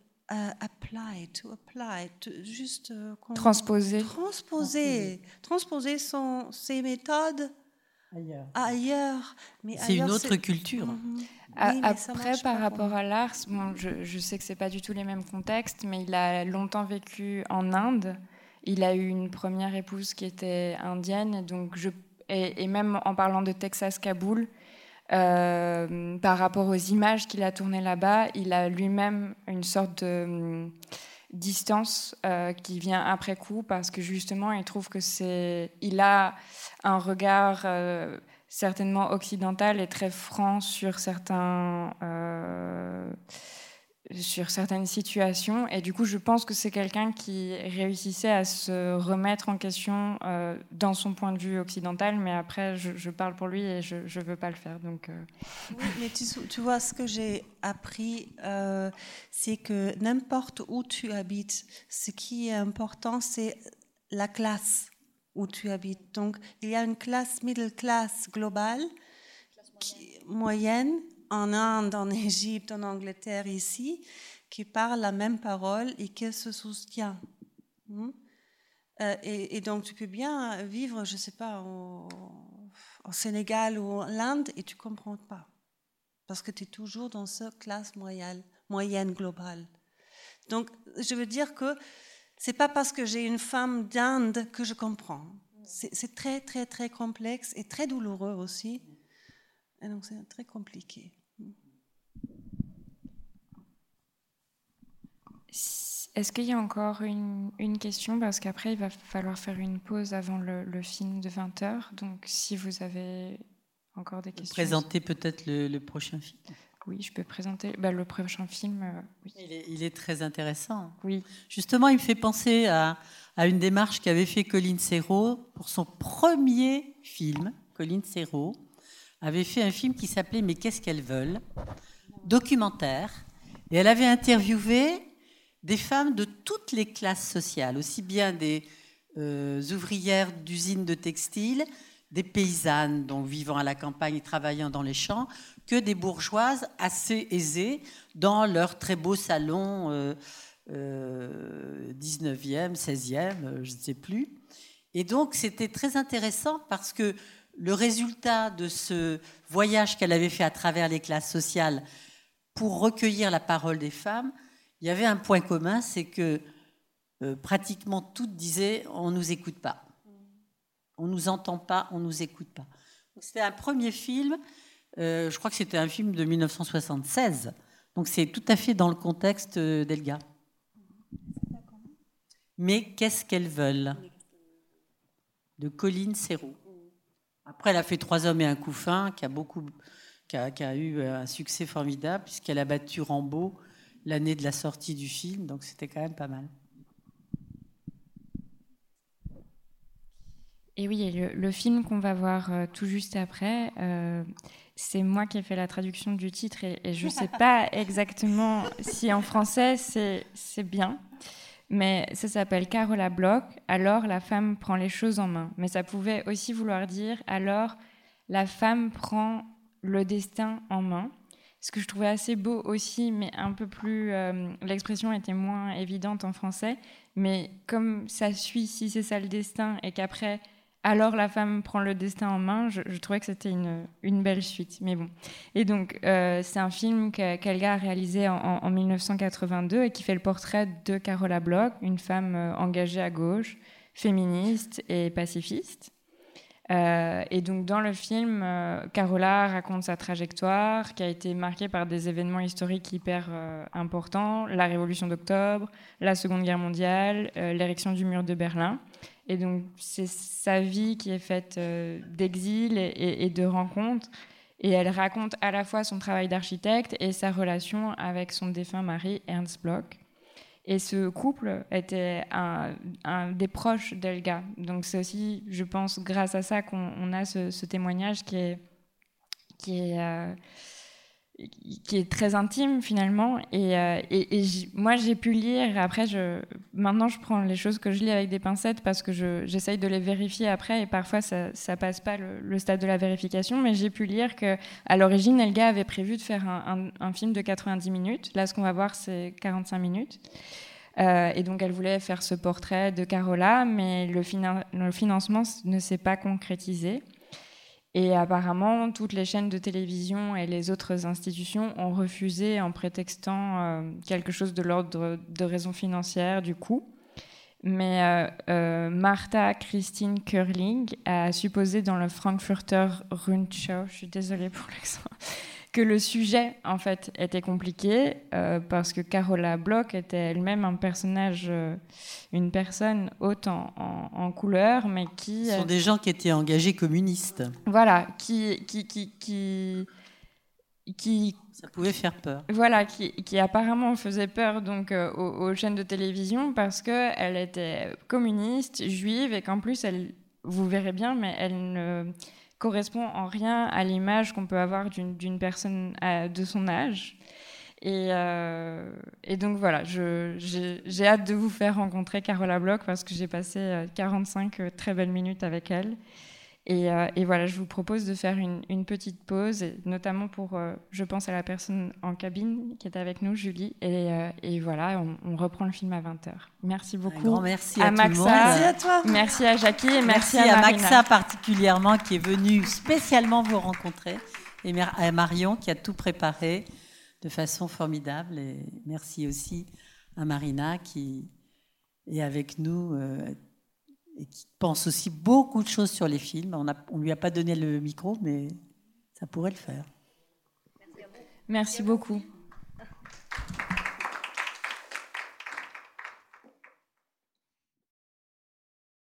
S3: apply, to apply, juste
S1: euh, transposer,
S3: transposer, transposer son, ses méthodes ailleurs.
S2: Mais c'est une autre culture.
S1: Mhm. Après, par rapport à l'art, bon, je, je, sais que c'est pas du tout les mêmes contextes, mais il a longtemps vécu en Inde. Il a eu une première épouse qui était indienne, donc je, et, et même en parlant de Texas Kaboul, euh, par rapport aux images qu'il a tournées là-bas, il a lui-même une sorte de hum, distance euh, qui vient après coup parce que justement il trouve que c'est il a un regard euh, certainement occidental et très franc sur certains sur certaines situations. Et du coup, je pense que c'est quelqu'un qui réussissait à se remettre en question euh, dans son point de vue occidental. Mais après, je, parle pour lui et je ne veux pas le faire. Donc, euh.
S3: Oui, mais tu, vois, ce que j'ai appris, euh, c'est que n'importe où tu habites, ce qui est important, c'est la classe où tu habites. Donc, il y a une classe middle class globale, moyenne en Inde, en Égypte, en Angleterre, ici, qui parlent la même parole et qui se soutient. Hmm? Euh, et, donc, tu peux bien vivre, je ne sais pas, au, Sénégal ou en Inde et tu ne comprends pas. Parce que tu es toujours dans cette classe moyenne, moyenne globale. Donc, je veux dire que c'est pas parce que j'ai une femme d'Inde que je comprends. C'est très, très, très complexe et très douloureux aussi. Et donc, c'est très compliqué.
S1: Est-ce qu'il y a encore une, question? Parce qu'après, il va falloir faire une pause avant le, film de 20h. Donc, si vous avez encore des questions.
S2: Présenter peut-être le, prochain film?
S1: Oui, je peux présenter bah, le prochain film. Euh,
S2: il, est, très intéressant.
S1: Oui.
S2: Justement, il me fait penser à, une démarche qu'avait fait Colline Serrault pour son premier film. Colline Serrault avait fait un film qui s'appelait Mais qu'est-ce qu'elles veulent? Documentaire. Et elle avait interviewé des femmes de toutes les classes sociales, aussi bien des euh, ouvrières d'usines de textile, des paysannes, donc vivant à la campagne et travaillant dans les champs, que des bourgeoises assez aisées dans leur très beau salon 19e, euh, 16e, euh, je ne sais plus. Et donc c'était très intéressant parce que le résultat de ce voyage qu'elle avait fait à travers les classes sociales pour recueillir la parole des femmes, il y avait un point commun, c'est que euh, pratiquement toutes disaient on ne nous écoute pas. On ne nous entend pas, on ne nous écoute pas. C'était un premier film, euh, je crois que c'était un film de 1976, donc c'est tout à fait dans le contexte euh, d'Elga. Mais qu'est-ce qu'elles veulent? De Colline Serrault. Après, elle a fait Trois hommes et un couffin, qui a, qui a, qui a eu un succès formidable, puisqu'elle a battu Rambaud l'année de la sortie du film, donc c'était quand même pas mal.
S1: Et oui, le, film qu'on va voir euh, tout juste après, euh, c'est moi qui ai fait la traduction du titre et, je ne sais pas exactement si en français c'est bien, mais ça s'appelle Carola Bloch, alors la femme prend les choses en main. Mais ça pouvait aussi vouloir dire alors la femme prend le destin en main ce que je trouvais assez beau aussi, mais un peu plus. Euh, l'expression était moins évidente en français, mais comme ça suit si c'est ça le destin et qu'après, alors la femme prend le destin en main, je, trouvais que c'était une, belle suite. Mais bon. Et donc, euh, c'est un film qu'Elga a réalisé en, en, 1982 et qui fait le portrait de Carola Bloch, une femme euh, engagée à gauche, féministe et pacifiste. Euh, et donc dans le film, euh, Carola raconte sa trajectoire qui a été marquée par des événements historiques hyper euh, importants, la Révolution d'octobre, la Seconde Guerre mondiale, l'érection du mur de Berlin. Et donc c'est sa vie qui est faite d'exil et, et, de rencontres. Et elle raconte à la fois son travail d'architecte et sa relation avec son défunt mari Ernst Bloch. Et ce couple était un, des proches d'Elga. Donc c'est aussi, je pense, grâce à ça qu'on a ce, témoignage qui est, euh, qui est très intime finalement. Et, euh, et, moi, j'ai pu lire, après, je, maintenant, je prends les choses que je lis avec des pincettes parce que j'essaye de les vérifier après et parfois, ça ne passe pas le, stade de la vérification. Mais j'ai pu lire qu'à l'origine, Elga avait prévu de faire un, un, film de 90 minutes. Là, ce qu'on va voir, c'est 45 minutes. Euh, et donc, elle voulait faire ce portrait de Carola, mais le, le financement ne s'est pas concrétisé. Et apparemment, toutes les chaînes de télévision et les autres institutions ont refusé en prétextant euh, quelque chose de l'ordre de raisons financières du coup. Mais euh, euh, Martha Christine Curling a supposé dans le Frankfurter Rundschau, je suis désolée pour l'accent, que le sujet en fait était compliqué euh, parce que Carola Bloch était elle-même un personnage, euh, une personne haute en, couleur, mais qui
S2: Ce sont des gens qui étaient engagés communistes.
S1: Voilà, qui qui qui qui, qui
S2: ça pouvait faire peur.
S1: Voilà, qui, qui apparemment faisait peur donc aux, aux, chaînes de télévision parce que elle était communiste, juive et qu'en plus elle, vous verrez bien, mais elle ne correspond en rien à l'image qu'on peut avoir d'une personne de son âge. Et, euh, et donc voilà, j'ai hâte de vous faire rencontrer Carola Bloch parce que j'ai passé 45 euh, très belles minutes avec elle. Et, euh, et, voilà, je vous propose de faire une, une petite pause, notamment pour, je pense à la personne en cabine qui est avec nous, Julie. Et, et voilà, on, reprend le film à 20h. Merci beaucoup. Un
S2: grand merci à, Maxa,
S3: Merci à toi.
S1: Merci à Jackie et merci,
S2: merci
S1: à,
S2: à Maxa particulièrement qui est venue spécialement vous rencontrer. Et à Marion qui a tout préparé de façon formidable. Et merci aussi à Marina qui est avec nous euh, et qui pense aussi beaucoup de choses sur les films. On ne lui a pas donné le micro, mais ça pourrait le faire.
S1: Merci, Merci beaucoup.